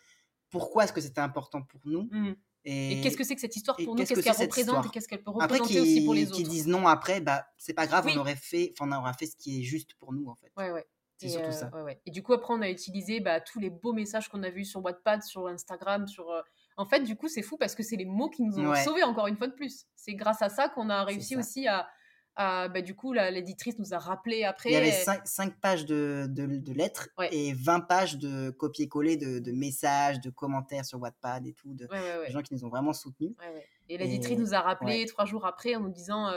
pourquoi est-ce que c'était important pour nous. Mmh. Et, qu'est-ce que c'est que cette histoire pour nous? Qu'est-ce qu'elle représente et qu'est-ce qu'elle peut représenter aussi pour les autres? Qui disent non après, bah c'est pas grave, on aurait fait, on aura fait ce qui est juste pour nous en fait. Ouais, ouais. C'est surtout ça. Et du coup, après, on a utilisé bah, tous les beaux messages qu'on a vus sur Wattpad, sur Instagram, sur. En fait, du coup, c'est fou parce que c'est les mots qui nous ont sauvés encore une fois de plus. C'est grâce à ça qu'on a réussi aussi à. à bah, du coup, l'éditrice nous a rappelé après. Il y avait 5, pages de, de, lettres et 20 pages de copier-coller de, de, messages, de commentaires sur Wattpad et tout, de, gens qui nous ont vraiment soutenus. Et l'éditrice nous a rappelé trois jours après en nous disant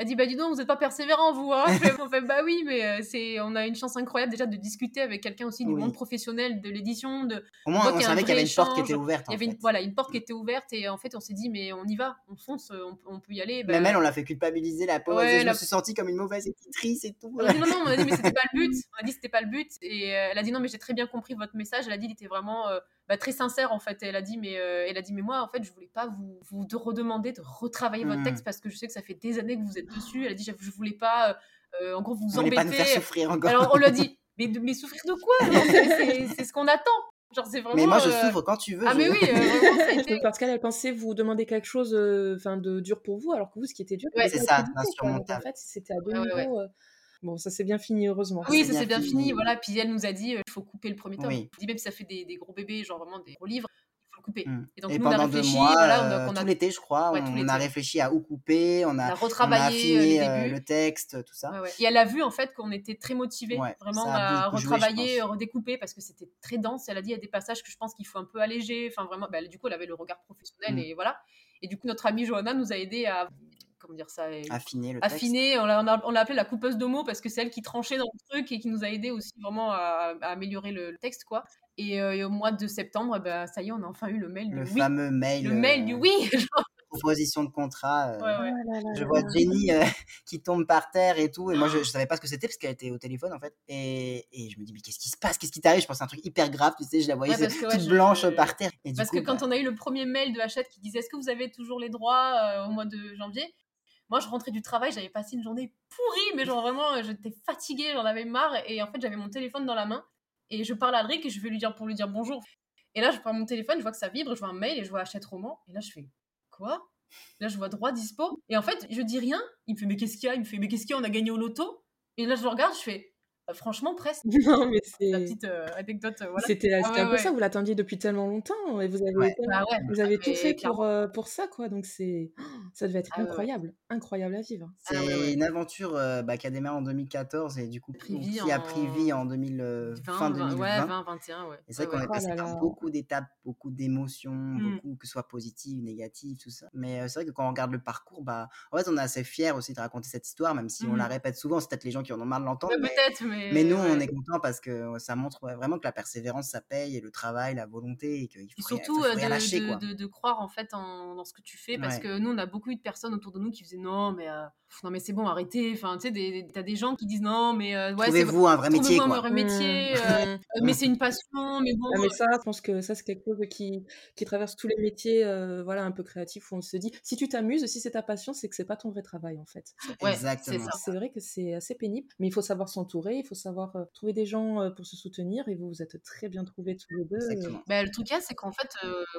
elle dit bah dis donc vous n'êtes pas persévérant vous hein. On fait bah oui mais euh, c'est on a une chance incroyable déjà de discuter avec quelqu'un aussi du monde professionnel de l'édition de au moins on savait qu'il y avait une porte qui était ouverte il y avait une, voilà une porte qui était ouverte et en fait on s'est dit mais on y va on fonce on, peut y aller bah... même elle on l'a fait culpabiliser la pauvre je me suis sentie comme une mauvaise éditrice et tout. On a dit non non on a dit mais c'était pas le but. On a dit c'était pas le but. Et euh, elle a dit non mais j'ai très bien compris votre message. Elle a dit il était vraiment euh, bah, très sincère en fait. Elle a dit mais euh, elle a dit mais moi en fait je voulais pas vous vous de redemander de retravailler votre mmh. texte parce que je sais que ça fait des années que vous êtes dessus. Elle a dit je, voulais pas euh, euh, en gros vous embêter. Pas nous faire souffrir encore. Alors on lui a dit mais, mais souffrir de quoi? C'est ce qu'on attend. Genre, c'est vraiment. Mais moi, je souffre quand tu veux. Ah, mais oui, Parce qu'elle, elle pensait vous demander quelque chose enfin de dur pour vous, alors que vous, ce qui était dur, ouais, c'est ça, insurmontable. En fait, c'était à deux niveaux. Bon, ça s'est bien fini, heureusement. Oui, ça s'est bien, fini. Voilà. Puis elle nous a dit, il faut couper le premier tome. Oui. Je dis même si ça fait des, des, gros bébés, genre vraiment des gros livres, couper. Mmh. Et donc, nous, pendant on a réfléchi, deux mois, voilà, on a, tout l'été, je crois, on, a réfléchi à où couper, on a, retravaillé euh, le texte, tout ça. Et elle a vu en fait qu'on était très motivés, vraiment à retravailler, redécouper, parce que c'était très dense. Elle a dit il y a des passages que je pense qu'il faut un peu alléger. Enfin, vraiment, bah, du coup, elle avait le regard professionnel mmh. et voilà. Et du coup, notre amie Johanna nous a aidé à comment dire ça affiner le affiner on l'a on appelé la coupeuse de mots parce que c'est elle qui tranchait dans le truc et qui nous a aidé aussi vraiment à, améliorer le, texte quoi euh, et, au mois de septembre, bah, ça y est, on a enfin eu le mail. Le fameux mail. Le mail du euh, oui. proposition de contrat. Euh, oh je vois Jenny qui tombe par terre et tout. Et moi, je, ne savais pas ce que c'était parce qu'elle était au téléphone en fait. Et, et je me dis, mais qu'est-ce qui se passe? Qu'est-ce qui t'arrive? Je pense à un truc hyper grave. Tu sais, je la voyais toute blanche par terre. Et parce que quand bah on a eu le premier mail de Hachette qui disait, est-ce que vous avez toujours les droits au mois de janvier? Moi, je rentrais du travail, j'avais passé une journée pourrie, mais genre vraiment, j'étais fatiguée, j'en avais marre. Et en fait, j'avais mon téléphone dans la main et je parle à Alric et je vais lui dire pour lui dire bonjour. Et là, je prends mon téléphone, je vois que ça vibre, je vois un mail et je vois achète roman. Et là, je fais quoi? Là, je vois droit dispo. Et en fait, je dis rien. Il me fait mais qu'est-ce qu'il y a? Il me fait mais qu'est-ce qu'il y a? On a gagné au loto. Et là, je le regarde, je fais franchement, presque. Non, mais c'est. La petite euh, anecdote. Euh, voilà. C'était ah un peu ça, vous l'attendiez depuis tellement longtemps et vous avez, bah vous avez tout fait pour, euh, pour ça, quoi. Donc, c'est ça devait être ah incroyable, incroyable à vivre. C'est ah une aventure bah, qui a démarré en 202014 et du coup qui a pris vie en 2000, fin 2020. Ouais, 2021, ouais. Et c'est vrai qu'on est oh passé par beaucoup d'étapes, beaucoup d'émotions, mmh. beaucoup, que ce soit positives, négatives, tout ça. Mais c'est vrai que quand on regarde le parcours, bah, en fait, on est assez fiers aussi de raconter cette histoire, même si on la mmh. répète souvent. C'est peut-être les gens qui en ont marre de l'entendre. Peut-être, mais mais nous, on est content parce que ça montre vraiment que la persévérance, ça paye, et le travail, la volonté, et qu'il faut, surtout de, lâcher, de, de, croire en fait en, dans ce que tu fais, parce que nous, on a beaucoup eu de personnes autour de nous qui faisaient non, mais non, mais c'est bon, arrêtez. Enfin, tu sais, t'as des gens qui disent non, mais ouais, trouvez-vous un vrai métier, quoi. un vrai métier, mmh. mais c'est une passion, mais bon. Ah, mais ça, je pense que ça, c'est quelque chose qui, qui traverse tous les métiers, voilà, un peu créatifs où on se dit, si tu t'amuses, si c'est ta passion, c'est que c'est pas ton vrai travail, en fait. Exactement. C'est vrai que c'est assez pénible, mais il faut savoir s'entourer, il faut savoir trouver des gens pour se soutenir et vous vous êtes très bien trouvés tous les deux. Bah, le truc, c'est qu'en fait,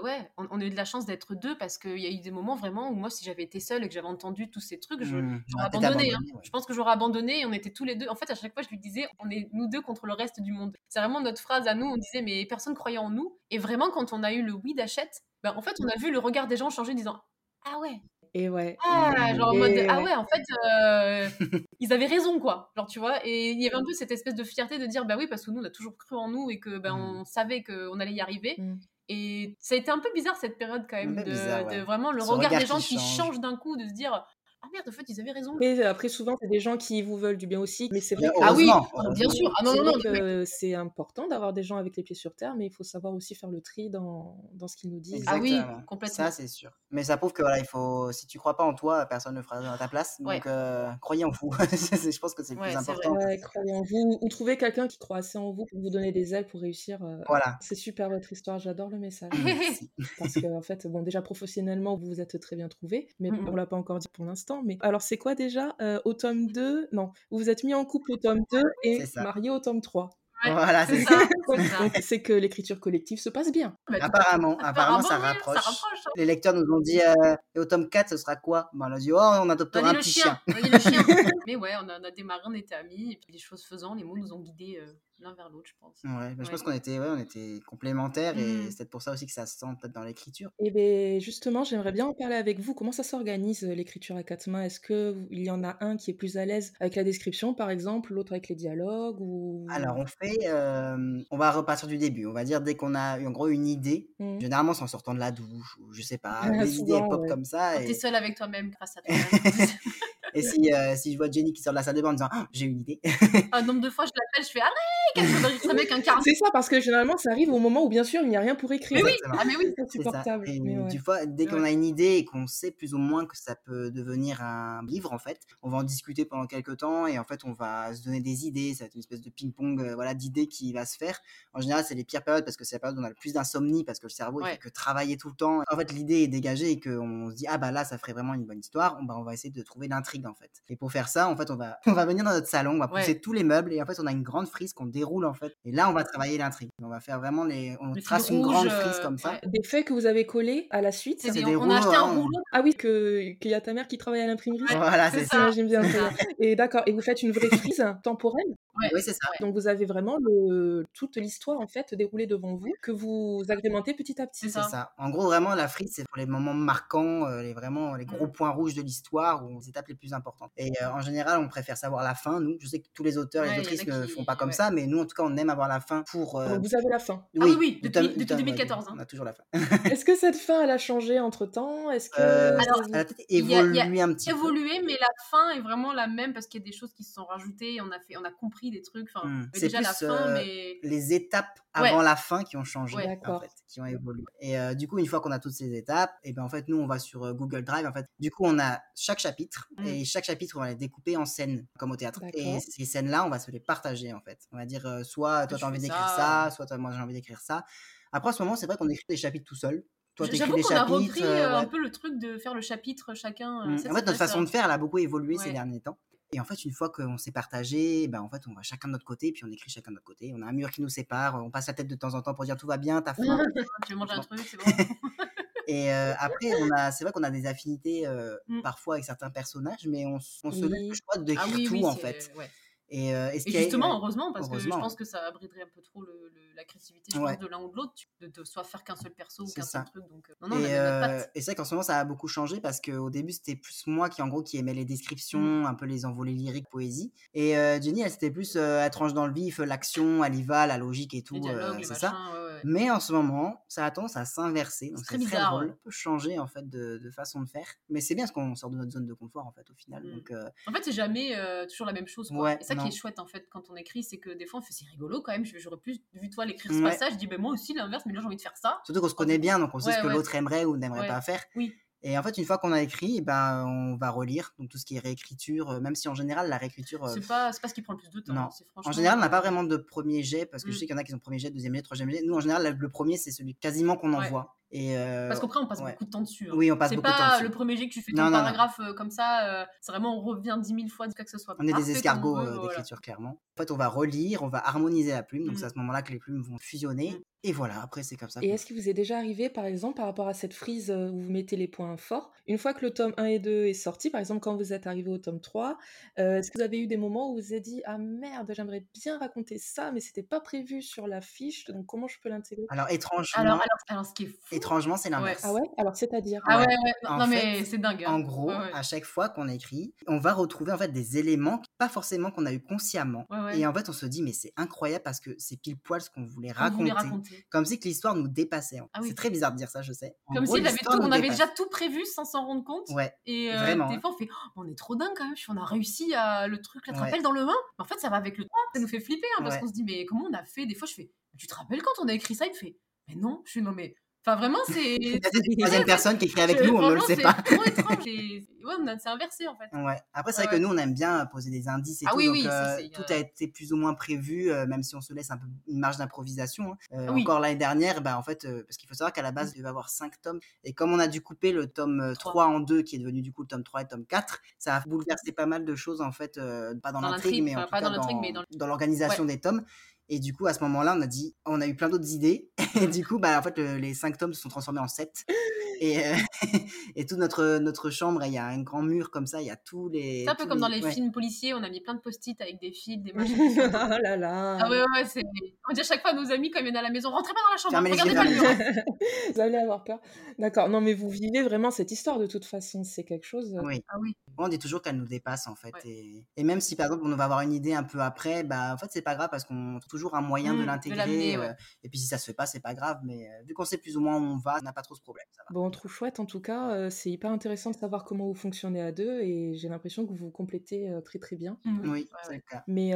ouais, on, a eu de la chance d'être deux parce qu'il y a eu des moments vraiment où moi, si j'avais été seule et que j'avais entendu tous ces trucs, je, mmh. J'aurais abandonné. Hein. Je pense que j'aurais abandonné et on était tous les deux. En fait, à chaque fois, je lui disais, on est nous deux contre le reste du monde. C'est vraiment notre phrase à nous. On disait, mais personne croyait en nous. Et vraiment, quand on a eu le oui d'achète, ben, en fait, on a vu le regard des gens changer en disant, ah ouais, et ouais. Ah, genre en mode, ah ouais, en fait, euh, ils avaient raison, quoi. Genre, tu vois, et il y avait un peu cette espèce de fierté de dire, bah oui, parce que nous, on a toujours cru en nous et que ben, mmh. on savait qu'on allait y arriver. Mmh. Et ça a été un peu bizarre cette période quand même, de, vraiment le regard, des gens qui, qui change d'un coup, de se dire, ah merde, en fait, ils avaient raison. Et après, souvent, c'est des gens qui vous veulent du bien aussi. Mais c'est vrai ah oui, bien sûr. Ah non, non, non. C'est important d'avoir des gens avec les pieds sur terre, mais il faut savoir aussi faire le tri dans, dans ce qu'ils nous disent. Ah oui, complètement. Ça, c'est sûr. Mais ça prouve que voilà, il faut, si tu crois pas en toi, personne ne fera à ta place. Donc, euh, croyez en vous. je pense que c'est le plus important. Ouais, croyez en vous. Ou trouvez quelqu'un qui croit assez en vous pour vous donner des ailes pour réussir. Euh, voilà. C'est super votre histoire. J'adore le message. Parce que, en fait, bon, déjà professionnellement, vous vous êtes très bien trouvé, mais on l'a pas encore dit pour l'instant. Mais alors, c'est quoi déjà Au tome 2, non, vous vous êtes mis en couple au tome 2 et marié au tome 3. voilà, c'est ça. c'est que l'écriture collective se passe bien. Bah, apparemment, apparemment, ça, rapproche. Hein. Les lecteurs nous ont dit et au tome 4, ce sera quoi? Ben, On a dit oh, on adoptera un petit chien. Mais ouais, on a, démarré, on était amis, et puis les choses faisant, les mots nous ont guidés l'un vers l'autre, je pense. Ouais, bah, je pense qu'on était, ouais, on était complémentaires et mmh. c'est peut-être pour ça aussi que ça se sent peut-être dans l'écriture. Et bien justement, j'aimerais bien en parler avec vous. Comment ça s'organise euh, l'écriture à quatre mains? Est-ce qu'il y en a un qui est plus à l'aise avec la description, par exemple, l'autre avec les dialogues ou... Alors, on fait, on va repartir du début. On va dire dès qu'on a en gros une idée, mmh. généralement c'est en sortant de la douche ou je sais pas, des idées pop comme ça. Et... t'es seul avec toi-même grâce à toi. Et si, euh, si je vois Jenny qui sort de la salle de bain en disant «Ah, j'ai une idée. un nombre de fois, je l'appelle, je fais arrête, avec un C'est ça, parce que généralement, ça arrive au moment où, bien sûr, il n'y a rien pour écrire. Mais oui, ah, mais oui. c'est insupportable. Et du fois, dès qu'on a une idée et qu'on sait plus ou moins que ça peut devenir un livre, en fait, on va en discuter pendant quelques temps et en fait, on va se donner des idées. Ça va être une espèce de ping-pong euh, voilà, d'idées qui va se faire. En général, c'est les pires périodes parce que c'est la période où on a le plus d'insomnie parce que le cerveau, il fait que travailler tout le temps. En fait, l'idée est dégagée et qu'on se dit, ah bah là, ça ferait vraiment une bonne histoire. On, bah, on va essayer de trouver l'intrigue en fait. Et pour faire ça, en fait, on va, on va venir dans notre salon, on va pousser tous les meubles et en fait, on a une grande frise qu'on déroule en fait. Et là, on va travailler l'intrigue. On va faire vraiment les, on trace une grande frise comme ça. Des feuilles que vous avez collées à la suite. C'est des, on, a acheté un hein. rouleau. Ah oui, que qu'il y a ta mère qui travaille à l'imprimerie. Voilà, c'est ça. J'aime bien. Et d'accord. Et vous faites une vraie frise temporelle? Oui, c'est ça. Donc vous avez vraiment le, toute l'histoire en fait déroulée devant vous que vous agrémentez petit à petit. C'est ça. En gros, vraiment, la frise, c'est pour les moments marquants, euh, les vraiment les gros mmh. points rouges de l'histoire ou les étapes les plus importantes. Et euh, en général, on préfère savoir la fin. Nous, je sais que tous les auteurs et les autrices ne font pas comme ça, mais nous, en tout cas, on aime avoir la fin pour. Euh, vous avez la fin. Oui, ah oui, depuis, depuis 2014. Hein. On a toujours la fin. Est-ce que cette fin, elle a changé entre temps? Est-ce que alors, elle a peut-être évolué un petit peu. Évolué, mais la fin est vraiment la même parce qu'il y a des choses qui se sont rajoutées. On a fait, on a compris des trucs. Enfin, mmh. c'est déjà la fin, mais les étapes avant la fin qui ont changé, en fait, qui ont évolué. Et du coup, une fois qu'on a toutes ces étapes, et ben en fait, nous, on va sur Google Drive. En fait, du coup, on a chaque chapitre mmh. et chaque chapitre, on va les découper en scènes comme au théâtre. Et ces scènes-là, on va se les partager en fait. On va dire soit toi, tu as envie d'écrire ça, soit toi, moi, j'ai envie d'écrire ça. Après, à ce moment, c'est vrai qu'on écrit des chapitres tout seul. Toi, J'avoue qu'on a repris un peu le truc de faire le chapitre chacun. Mmh. en fait, notre façon de faire, elle a beaucoup évolué ces derniers temps. Et en fait, une fois qu'on s'est partagé, ben en fait, on va chacun de notre côté, puis on écrit chacun de notre côté. On a un mur qui nous sépare, on passe la tête de temps en temps pour dire tout va bien, t'as faim. tu veux manger un truc, c'est bon. Et après, on a, c'est vrai qu'on a des affinités mmh. parfois avec certains personnages, mais on, on se oui. je crois, d'écrire ah tout en fait. Et, euh, justement, heureusement, parce que je pense que ça abriderait un peu trop le, la créativité de l'un ou de l'autre, de, de, soit faire qu'un seul perso ou qu'un seul truc. Donc, euh, non, non, et, euh, et c'est vrai qu'en ce moment, ça a beaucoup changé parce qu'au début, c'était plus moi qui, en gros, qui aimais les descriptions, mmh. un peu les envolées lyriques, poésie. Et Jenny, elle, c'était plus elle tranche dans le vif, l'action, elle y va, la logique et tout. c'est ça. Mais en ce moment, ça a tendance à s'inverser. Donc, c'est très, bizarre. Drôle. peut changer, en fait, de, de, façon de faire. Mais c'est bien parce qu'on sort de notre zone de confort, en fait, au final. Mmh. Donc, En fait, c'est jamais toujours la même chose. Quoi. et ça qui est chouette, en fait, quand on écrit, c'est que des fois, on fait c'est rigolo quand même. J'aurais plus vu toi l'écrire ce passage. Je dis, ben moi aussi, l'inverse, mais là, j'ai envie de faire ça. Surtout qu'on se connaît bien, donc on sait ce que l'autre aimerait ou n'aimerait pas faire. Oui. Et en fait, une fois qu'on a écrit, eh ben, on va relire. Donc, tout ce qui est réécriture, euh, même si en général, la réécriture. C'est pas, pas ce qui prend le plus de temps. Non. En général, on n'a pas vraiment de premier jet, parce que je mmh. sais qu'il y en a qui ont premier jet, deuxième jet, troisième jet. Nous, en général, le premier, c'est celui quasiment qu'on envoie. Et euh... Parce qu'après, on passe beaucoup de temps dessus. Hein. Oui, on passe beaucoup de temps dessus. C'est pas le premier jet que tu fais ton paragraphe euh, comme ça. Euh, c'est vraiment, on revient dix mille fois de quoi que ce soit. On est des escargots d'écriture, clairement. En fait, on va relire, on va harmoniser la plume. Donc, mmh. c'est à ce moment-là que les plumes vont fusionner. Mmh. Et voilà, après c'est comme ça. Et est-ce qu'il vous est déjà arrivé, par exemple, par rapport à cette frise où vous mettez les points forts, une fois que le tome 1 et 2 est sorti, par exemple quand vous êtes arrivé au tome 3, euh, est-ce que vous avez eu des moments où vous vous êtes dit Ah merde, j'aimerais bien raconter ça, mais c'était pas prévu sur la fiche, donc comment je peux l'intégrer? Alors étrangement, alors, alors, ce qui est fou, étrangement c'est l'inverse. Ah ouais? Alors c'est-à-dire? Ah ouais, ouais. non, mais c'est dingue. Hein. En gros, à chaque fois qu'on écrit, on va retrouver en fait des éléments, pas forcément qu'on a eu consciemment, et en fait on se dit mais c'est incroyable parce que c'est pile poil ce qu'on voulait raconter. raconter. Comme si que l'histoire nous dépassait. Hein. Ah c'est très bizarre de dire ça, je sais. Comme si on avait déjà tout prévu sans s'en rendre compte. Ouais. Et euh, des fois, on fait oh, on est trop dingue quand même. On a réussi à le truc, la ouais. dans le 1. en fait, ça va avec le 3. Ça nous fait flipper hein, parce qu'on se dit mais comment on a fait? Des fois, je fais tu te rappelles quand on a écrit ça? Il fait mais non. Je suis non mais Enfin, vraiment, c'est. A une personne qui écrit avec nous, on ne le sait pas. C'est trop étrange. Et... Ouais, c'est inversé en fait. Ouais. Après, c'est vrai que nous, on aime bien poser des indices et ah, tout. Oui, donc, oui, euh, tout a été plus ou moins prévu, euh, même si on se laisse un peu une marge d'improvisation. Hein. Euh, encore l'année dernière, bah, en fait, parce qu'il faut savoir qu'à la base, il devait y avoir 5 tomes. Et comme on a dû couper le tome 3, en 2, qui est devenu du coup le tome 3 et le tome 4, ça a bouleversé pas mal de choses en fait, pas dans, l'intrigue, mais en tout cas dans, l'organisation des tomes. Et du coup, à ce moment-là, on a dit, on a eu plein d'autres idées. Et du coup, bah, en fait, les cinq tomes se sont transformés en sept. Et, euh, et toute notre, notre chambre, il y a un grand mur comme ça, il y a tous les. C'est un peu comme dans les films policiers, on a mis plein de post-it avec des fils, des machins. oh là là Ah ouais, ouais, c'est. On dit à chaque fois à nos amis quand ils viennent à la maison, rentrez pas dans la chambre, regardez pas le mur. vous allez avoir peur. D'accord, non mais vous vivez vraiment cette histoire de toute façon, c'est quelque chose. Euh, oui. Ah oui. On dit toujours qu'elle nous dépasse en fait. Et... et... même si par exemple on va avoir une idée un peu après, bah en fait c'est pas grave parce qu'on trouve toujours un moyen de mmh, l'intégrer. Euh, et puis si ça se fait pas, c'est pas grave, mais vu qu'on sait plus ou moins où on va, on n'a pas trop ce problème. Ça va. Bon, trouve chouette en tout cas c'est hyper intéressant de savoir comment vous fonctionnez à deux et j'ai l'impression que vous vous complétez très très bien. Mmh. Oui, c'est le cas. Mais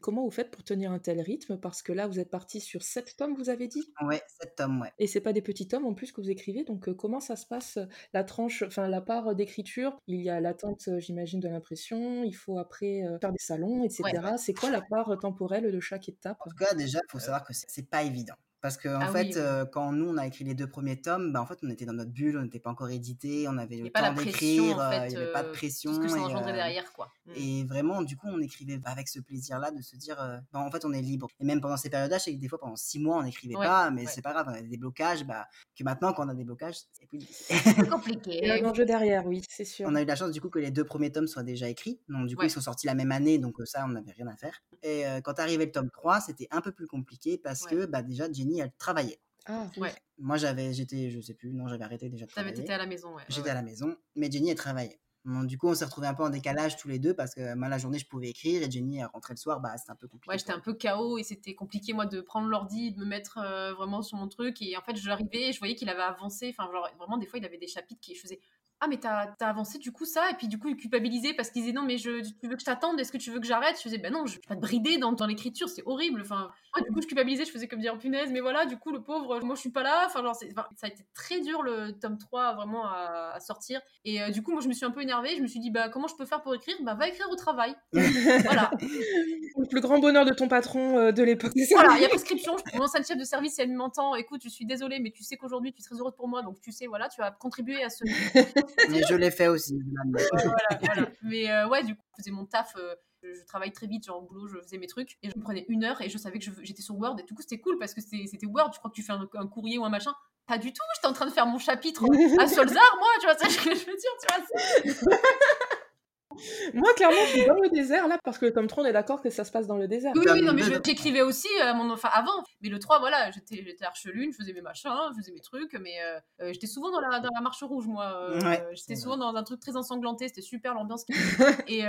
comment vous faites pour tenir un tel rythme? Parce que là, vous êtes parti sur sept tomes, vous avez dit? Ouais, sept tomes, ouais. Et c'est pas des petits tomes en plus que vous écrivez, donc comment ça se passe la tranche, enfin la part d'écriture? Il y a l'attente, j'imagine, de l'impression, il faut après faire des salons, etc. C'est quoi la part temporelle de chaque étape? En tout cas, déjà, il faut savoir que c'est pas évident Parce que en ah fait, euh, quand nous on a écrit les deux premiers tomes, bah, en fait on était dans notre bulle, on n'était pas encore édité, on avait le temps d'écrire, euh, il n'y avait pas de pression. Tout ce que ça engendrait derrière quoi. Mmh. Et vraiment, du coup, on écrivait avec ce plaisir-là de se dire, bah, en fait on est libre. Et même pendant ces périodes-là, je sais que des fois pendant six mois on n'écrivait pas, mais c'est pas grave, on avait des blocages, bah, que maintenant quand on a des blocages, c'est plus compliqué. Il y a un enjeu derrière, oui, c'est sûr. On a eu la chance du coup que les deux premiers tomes soient déjà écrits, donc du coup ils sont sortis la même année, donc ça on n'avait rien à faire. Et quand arrivait le tome 3, c'était un peu plus compliqué parce que bah, déjà Jenny elle travaillait. Ah, ouais. Moi, j'avais, j'étais, je sais plus, non, j'avais arrêté déjà de travailler. T'étais à la maison, ouais. J'étais à la maison, mais Jenny, elle travaillait. du coup, on s'est retrouvés un peu en décalage tous les deux parce que moi, la journée, je pouvais écrire et Jenny, elle rentrait le soir, bah, c'était un peu compliqué. Ouais, j'étais un peu KO et c'était compliqué, moi, de prendre l'ordi, de me mettre euh, vraiment sur mon truc. Et en fait, j'arrivais et je voyais qu'il avait avancé. Enfin, genre, vraiment, des fois, il avait des chapitres qui faisaient ah mais t'as as avancé du coup ça et puis du coup il culpabilisait parce qu'il disait non mais je, tu veux que je t'attende est-ce que tu veux que j'arrête? Je faisais ben non je vais pas te brider dans, dans l'écriture c'est horrible enfin. Du coup je culpabilisais je faisais comme dire punaise mais voilà du coup le pauvre moi je suis pas là enfin genre ça a été très dur le tome 3 vraiment à, sortir. Et euh, du coup moi je me suis un peu énervée je me suis dit bah comment je peux faire pour écrire? Bah va écrire au travail. Voilà. Le grand bonheur de ton patron euh, de l'époque. Voilà il y a prescription je prends un chef de service elle m'entend écoute je suis désolée mais tu sais qu'aujourd'hui tu es très heureuse pour moi donc tu sais voilà tu vas contribuer à ce mais je l'ai fait aussi. Mais euh, ouais, du coup, je faisais mon taf. Euh, je, travaille très vite, genre au boulot, je faisais mes trucs et je me prenais une heure et je savais que j'étais sur Word et du coup c'était cool parce que c'était Word, je crois que tu fais un, courrier ou un machin? Pas du tout, j'étais en train de faire mon chapitre à Solzar, moi, tu vois, ce que je veux dire, tu vois. Moi, clairement, je suis dans le désert là, parce que comme 3, on est d'accord que ça se passe dans le désert. Oui, oui, non, mais j'écrivais aussi euh, mon... enfin, avant. Mais le 3, voilà, j'étais archelune, je faisais mes machins, je faisais mes trucs, mais euh, euh, j'étais souvent dans la, dans la marche rouge, moi. j'étais souvent dans un truc très ensanglanté, c'était super l'ambiance. et,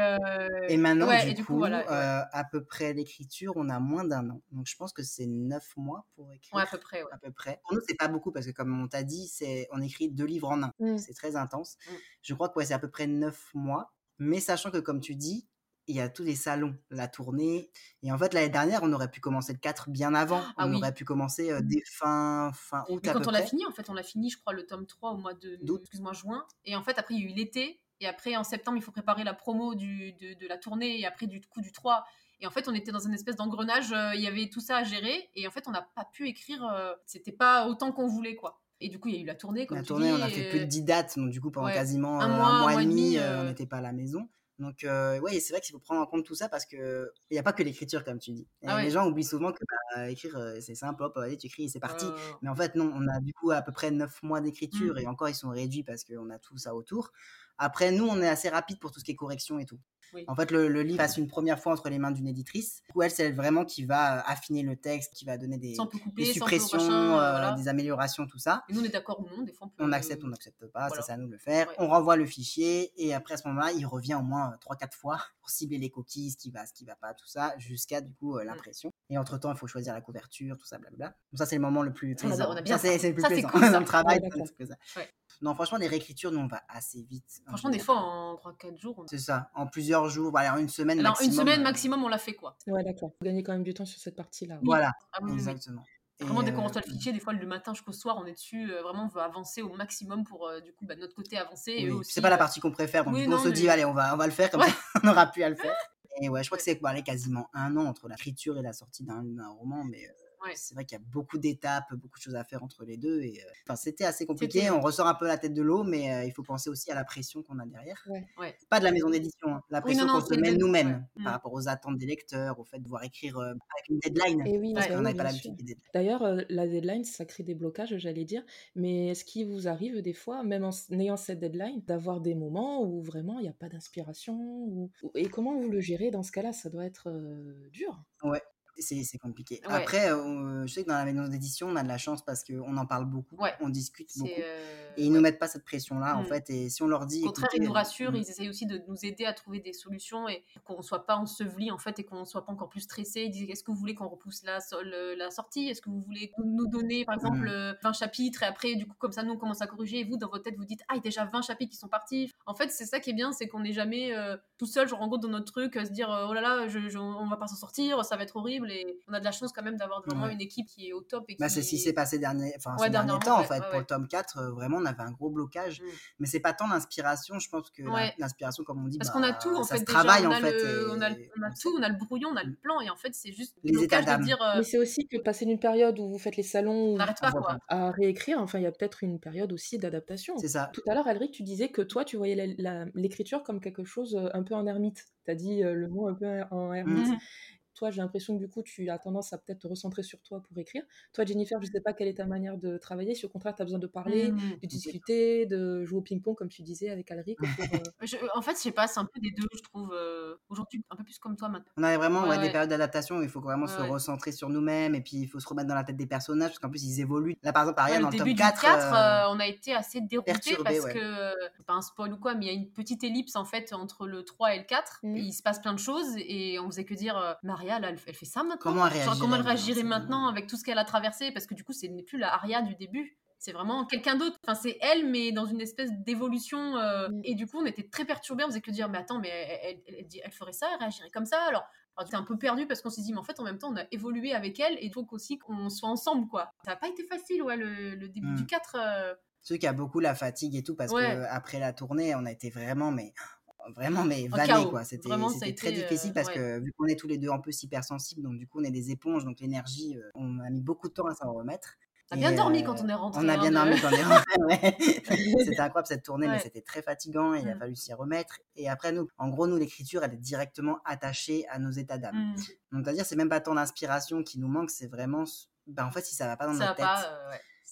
et maintenant, du, coup, voilà, à peu près l'écriture, on a moins d'un an. Donc je pense que c'est 9 mois pour écrire. Ouais, à peu près. À peu près. Pour nous, c'est pas beaucoup parce que, comme on t'a dit, on écrit deux livres en un. Mmh. C'est très intense. Mmh. Je crois que c'est à peu près 9 mois. Mais sachant que, comme tu dis, il y a tous les salons, la tournée. Et en fait, l'année dernière, on aurait pu commencer le 4 bien avant. Ah on aurait pu commencer euh, dès fin, fin août. Mais quand on l'a fini, en fait, on l'a fini, je crois, le tome 3 au mois de excuse-moi, juin. Et en fait, après, il y a eu l'été. Et après, en septembre, il faut préparer la promo du, de, la tournée. Et après, du coup, du 3. Et en fait, on était dans une espèce d'engrenage. Euh, il y avait tout ça à gérer. Et en fait, on n'a pas pu écrire. Euh, c'était pas autant qu'on voulait, quoi. Et du coup, il y a eu la tournée. Comme la tournée, on a fait plus de 10 dates. Donc, du coup, pendant quasiment un mois, un et demi, on n'était pas à la maison. Donc, euh, ouais, c'est vrai qu'il faut prendre en compte tout ça parce qu'il n'y a pas que l'écriture, comme tu dis. Ah les gens oublient souvent que bah, écrire, c'est simple, hop, allez, tu écris, c'est parti. Mais en fait, non, on a du coup à peu près 9 mois d'écriture mmh. et encore, ils sont réduits parce qu'on a tout ça autour. Après, nous, on est assez rapide pour tout ce qui est correction et tout. En fait, le, livre passe une première fois entre les mains d'une éditrice. Où elle, c'est vraiment qui va euh, affiner le texte, qui va donner des, suppressions, euh, des améliorations, tout ça. Et nous, on est d'accord ou non Des fois, on, on accepte on n'accepte pas, ça c'est à nous de le faire. On renvoie le fichier et après, à ce moment-là, il revient au moins 3-4 fois pour cibler les coquilles, ce qui va, ce qui va pas, tout ça, jusqu'à du coup euh, mm. l'impression. Et entre-temps, il faut choisir la couverture, tout ça, blablabla. Donc ça, c'est le moment le plus plaisant. Ça, c'est le plus plaisant dans le travail. Non, franchement, les réécritures, nous, on va assez vite. Franchement, des fois, en 3-4 jours. C'est ça, en plusieurs jours, voilà, en une semaine Alors, une semaine euh, maximum, on l'a fait, quoi. Ouais, d'accord. Vous gagnez quand même du temps sur cette partie-là. Voilà, ah exactement. Vraiment, dès qu'on reçoit le euh, fichier, des fois le matin jusqu'au soir, on est dessus. Euh, vraiment, on veut avancer au maximum pour du coup bah, notre côté avancer. Oui. C'est pas la partie qu'on préfère. Donc, on se dit, allez, on va, on va le faire, comme ça, on n'aura plus à le faire. Et ouais, je crois que c'est quasiment un an entre l'écriture et la sortie d'un roman, mais c'est vrai qu'il y a beaucoup d'étapes, beaucoup de choses à faire entre les deux. Et euh, enfin, c'était assez compliqué. On ressort un peu la tête de l'eau, mais euh, il faut penser aussi à la pression qu'on a derrière. Pas de la maison d'édition, hein. la pression qu'on se met nous-mêmes par mmh. rapport aux attentes des lecteurs, au fait de devoir écrire euh, avec une deadline. Et oui, parce qu'on n'avait pas l'habitude des deadlines. D'ailleurs, la deadline, ça crée des blocages, j'allais dire. Mais est-ce qu'il vous arrive des fois, même en ayant cette deadline, d'avoir des moments où vraiment il n'y a pas d'inspiration ou... Et comment vous le gérez dans ce cas-là? Ça doit être dur. Ouais, c'est compliqué. Après, euh, je sais que dans la maison d'édition, on a de la chance parce qu'on en parle beaucoup, on discute beaucoup. Euh, et ils nous mettent pas cette pression-là, en mmh. fait. Et si on leur dit. Au contraire, ils nous rassurent, mmh. ils essayent aussi de nous aider à trouver des solutions et qu'on ne soit pas enseveli, en fait, et qu'on ne soit pas encore plus stressé. Ils disent est-ce que vous voulez qu'on repousse la, la sortie? Est-ce que vous voulez nous donner, par exemple, 20 mmh. chapitres Et après, du coup, comme ça, nous, on commence à corriger. Et vous, dans votre tête, vous dites ah, il y a déjà 20 chapitres qui sont partis? En fait, c'est ça qui est bien, c'est qu'on n'est jamais euh, tout seul, genre en gros, dans notre truc, se dire oh là là, je, on va pas s'en sortir, ça va être horrible et on a de la chance quand même d'avoir vraiment une équipe qui est au top. Bah, c'est ce qui s'est passé dernier, enfin, ces derniers temps, en fait. Pour le tome 4, euh, vraiment, on avait un gros blocage. Mmh. Mais c'est pas tant l'inspiration, je pense que l'inspiration, comme on dit, parce qu'on a bah, tout, en fait. Travaille, on, a en fait, on, a, tout, on a le brouillon, on a le plan, et en fait, c'est juste les états d'âme. Euh, mais c'est aussi que passer une période où vous faites les salons, à réécrire, enfin, il y a peut-être une période aussi d'adaptation. C'est ça. Tout à l'heure, Alric, tu disais que toi, tu voyais l'écriture comme quelque chose euh, un peu en ermite. Tu as dit le mot un peu en ermite. Mmh. Toi, j'ai l'impression que du coup, tu as tendance à peut-être te recentrer sur toi pour écrire. Toi, Jennifer, je ne sais pas quelle est ta manière de travailler. Si au contraire, tu as besoin de parler, mmh, de discuter, de jouer au ping-pong, comme tu disais avec Alric. Euh en fait, je sais pas, c'est un peu des deux, je trouve. Euh, aujourd'hui, un peu plus comme toi maintenant. On avait vraiment des périodes d'adaptation où il faut vraiment se recentrer sur nous-mêmes et puis il faut se remettre dans la tête des personnages parce qu'en plus, ils évoluent. Là, par exemple, Ariane, dans le tome 4. 4 euh, on a été assez déroutés parce que, pas un spoil ou quoi, mais il y a une petite ellipse en fait entre le 3 et le 4. Mmh. Et il se passe plein de choses et on faisait que dire Maria, là, elle fait ça Comment elle réagirait, comment elle réagirait maintenant avec tout ce qu'elle a traversé? Parce que du coup, ce n'est plus la Aria du début. C'est vraiment quelqu'un d'autre. Enfin, c'est elle, mais dans une espèce d'évolution. Euh, mm. Et du coup, on était très perturbés. On faisait que dire, mais attends, mais elle, elle, elle, ferait ça, elle réagirait comme ça. Alors, on était un peu perdu parce qu'on s'est dit, mais en fait, en même temps, on a évolué avec elle et il faut aussi qu'on soit ensemble, quoi. Ça n'a pas été facile, ouais, le, début du 4. Mm. Euh... Ceux qui a beaucoup la fatigue et tout, parce que après la tournée, on a été vraiment, mais vraiment mais vanné quoi c'était très difficile parce que vu qu'on est tous les deux un peu hypersensibles donc du coup on est des éponges donc l'énergie on a mis beaucoup de temps à s'en remettre on a bien dormi quand on est rentré. On a bien dormi quand on est rentré, C'était incroyable cette tournée, mais c'était très fatigant et il a mmh. fallu s'y remettre. Et après, nous, en gros, nous, l'écriture, elle est directement attachée à nos états d'âme. Mmh. Donc, c'est-à-dire, c'est même pas tant l'inspiration qui nous manque, c'est vraiment. Ben, en fait, si ça va pas dans notre tête,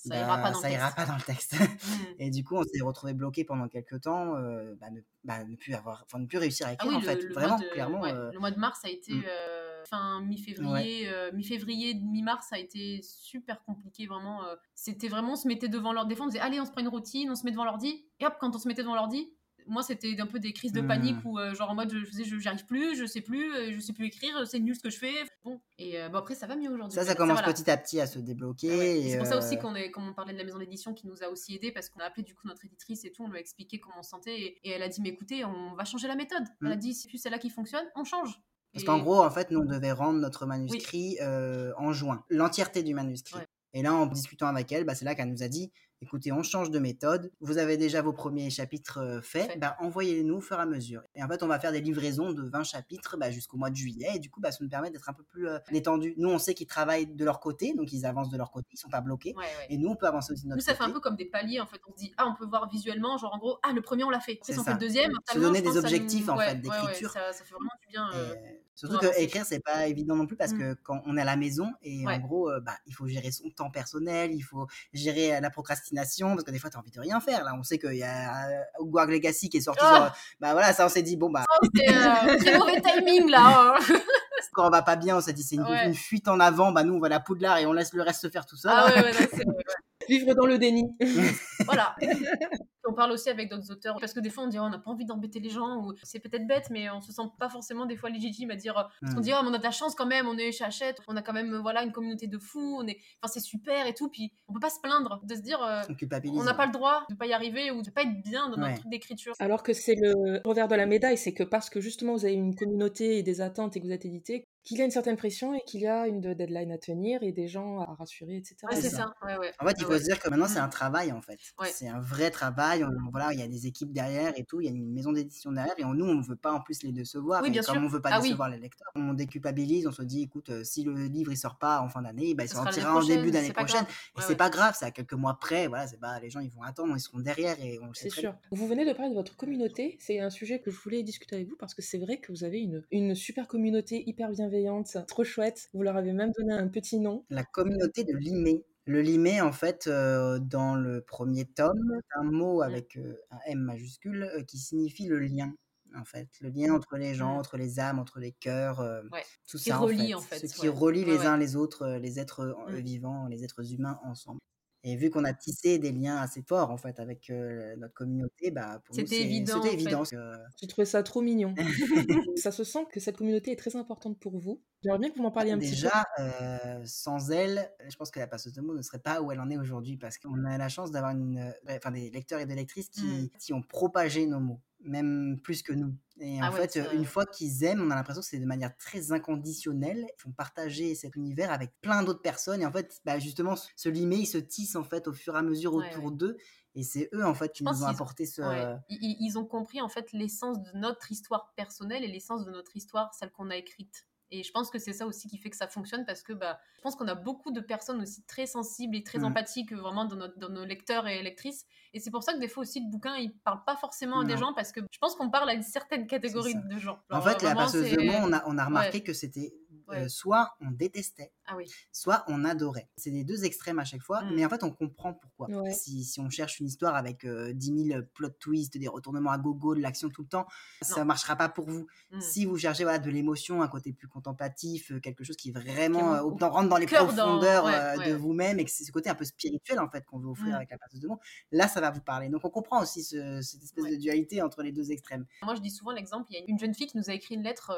ça ira pas dans, ça le, ira pas dans le texte. Mmh. et du coup, on s'est retrouvé bloqué pendant quelques temps, euh, bah, ne, bah, ne, plus avoir, enfin, ne plus réussir à ah écrire en fait. Vraiment, clairement. Euh, le mois de mars a été mmh. euh, fin mi-février, mi-février, mi-mars a été super compliqué vraiment. C'était vraiment, on se mettait devant l'ordi. Des fois, on disait allez, on se prend une routine, on se met devant l'ordi. Et hop, quand on se mettait devant l'ordi, moi c'était un peu des crises de panique mmh. où euh, genre en mode je faisais j'y arrive plus je sais plus euh, je sais plus écrire c'est nul ce que je fais. Bon. Et euh, bon après ça va mieux aujourd'hui. Ça ça commence petit à petit à se débloquer c'est pour ça aussi qu'on est comme on parlait de la maison d'édition qui nous a aussi aidé parce qu'on a appelé du coup notre éditrice et tout on lui a expliqué comment on se sentait et, elle a dit mais écoutez on va changer la méthode. Elle a mmh. dit si plus c'est là qui fonctionne on change. Parce qu'en gros, en fait, nous, on devait rendre notre manuscrit en juin, l'entièreté du manuscrit. Et là, en discutant avec elle, bah, c'est là qu'elle nous a dit écoutez, on change de méthode. Vous avez déjà vos premiers chapitres euh, faits, bah, envoyez-les-nous au fur et à mesure. Et en fait, on va faire des livraisons de 20 chapitres bah, jusqu'au mois de juillet. Et du coup, bah, ça nous permet d'être un peu plus euh, détendu. Nous, on sait qu'ils travaillent de leur côté, donc ils avancent de leur côté, ils sont pas bloqués. Et nous, on peut avancer aussi de notre côté. Nous, ça fait un peu comme des paliers, en fait. On se dit, ah, on peut voir visuellement, genre en gros, ah, le premier, on l'a fait. C'est on fait le deuxième. Se donner des objectifs, en fait, d'écriture. Ça, fait vraiment du bien. Euh, Surtout que écrire, c'est pas évident non plus parce mmh. que quand on est à la maison et en gros, euh, bah, il faut gérer son temps personnel, il faut gérer la procrastination parce que des fois, tu as envie de rien faire. Là, on sait qu'il y a euh, Legacy qui est sorti. Oh bah voilà, ça, on s'est dit, bon, bah. Oh, c'est euh, très mauvais timing là. Hein. quand on va pas bien, on s'est dit, c'est une, fuite en avant. Bah nous, on va la poudlard et on laisse le reste se faire tout seul. Ah ouais, ouais, Vivre dans le déni. voilà. On parle aussi avec d'autres auteurs parce que des fois on dit on n'a pas envie d'embêter les gens ou c'est peut-être bête mais on se sent pas forcément des fois légitime à dire parce qu'on mm. dit oh, on a de la chance quand même on est chez Hachette on a quand même voilà une communauté de fous on est enfin c'est super et tout puis on peut pas se plaindre de se dire euh, on n'a pas le droit de pas y arriver ou de pas être bien dans notre truc d'écriture alors que c'est le revers de la médaille c'est que parce que justement vous avez une communauté et des attentes et que vous êtes édité qu'il y a une certaine pression et qu'il y a une deadline à tenir et des gens à rassurer, etc. c'est ça. En fait, il faut se dire que maintenant, c'est un travail, en fait. C'est un vrai travail. Voilà, il y a des équipes derrière et tout. Il y a une maison d'édition derrière. Et nous, on ne veut pas en plus les décevoir. Oui, bien comme on ne veut pas ah décevoir les lecteurs, on déculpabilise. On se dit, écoute, euh, si le livre il sort pas en fin d'année, bah, il sortira en début d'année prochaine. Et c'est pas grave, c'est à quelques mois près. Voilà, c'est pas, les gens, ils vont attendre, ils seront derrière et on le sait. C'est sûr. Vous venez de parler de votre communauté. C'est un sujet que je voulais discuter avec vous parce que c'est vrai que vous avez une, une super communauté hyper bienveillante, trop chouette vous leur avez même donné un petit nom. La communauté de Limé. Le limé, en fait, euh, dans le premier tome, un mot avec euh, un M majuscule euh, qui signifie le lien, en fait. Le lien entre les gens, mmh. entre les âmes, entre les cœurs, tout ça, en fait. Ce qui relie les uns les autres, les êtres mmh. vivants, les êtres humains ensemble. Et vu qu'on a tissé des liens assez forts en fait avec notre communauté, bah pour c'était évident. C'était évident. J'ai trouvé ça trop mignon. ça se sent que cette communauté est très importante pour vous. J'aimerais bien que vous m'en parliez un petit peu. Déjà, sans elle, je pense que la passeuse de mots ne serait pas où elle en est aujourd'hui parce qu'on a la chance d'avoir une, enfin des lecteurs et des lectrices qui, mmh. qui ont propagé nos mots même plus que nous. Et ah en fait, une fois qu'ils aiment, on a l'impression que c'est de manière très inconditionnelle. Ils font partager cet univers avec plein d'autres personnes. Et en fait, bah, justement, ce limet, il se tisse en fait au fur et à mesure autour d'eux. Et c'est eux, en fait, qui nous ont apporté ce. Ils, ont compris, en fait, l'essence de notre histoire personnelle et l'essence de notre histoire, celle qu'on a écrite. Et je pense que c'est ça aussi qui fait que ça fonctionne parce que bah, je pense qu'on a beaucoup de personnes aussi très sensibles et très mmh. empathiques vraiment dans, notre, dans, nos lecteurs et lectrices. Et c'est pour ça que des fois aussi le bouquin il parle pas forcément à des gens parce que je pense qu'on parle à une certaine catégorie de gens. en fait, la passeuse de mots, on a, on a remarqué que c'était euh, soit on détestait, ah soit on adorait. C'est les deux extrêmes à chaque fois, mmh. mais en fait on comprend pourquoi. Si, si, on cherche une histoire avec euh, 10 000 plot twists, des retournements à gogo, de l'action tout le temps, ça ne marchera pas pour vous. Mmh. Si vous cherchez voilà, de l'émotion, un côté plus contemplatif, quelque chose qui vraiment euh, rentre dans les profondeurs de vous-même et que c'est ce côté un peu spirituel en fait qu'on veut offrir mmh. avec la passeuse de mots, là ça va vous parler. Donc on comprend aussi cette espèce de dualité entre les deux extrêmes. Moi je dis souvent l'exemple, il y a une jeune fille qui nous a écrit une lettre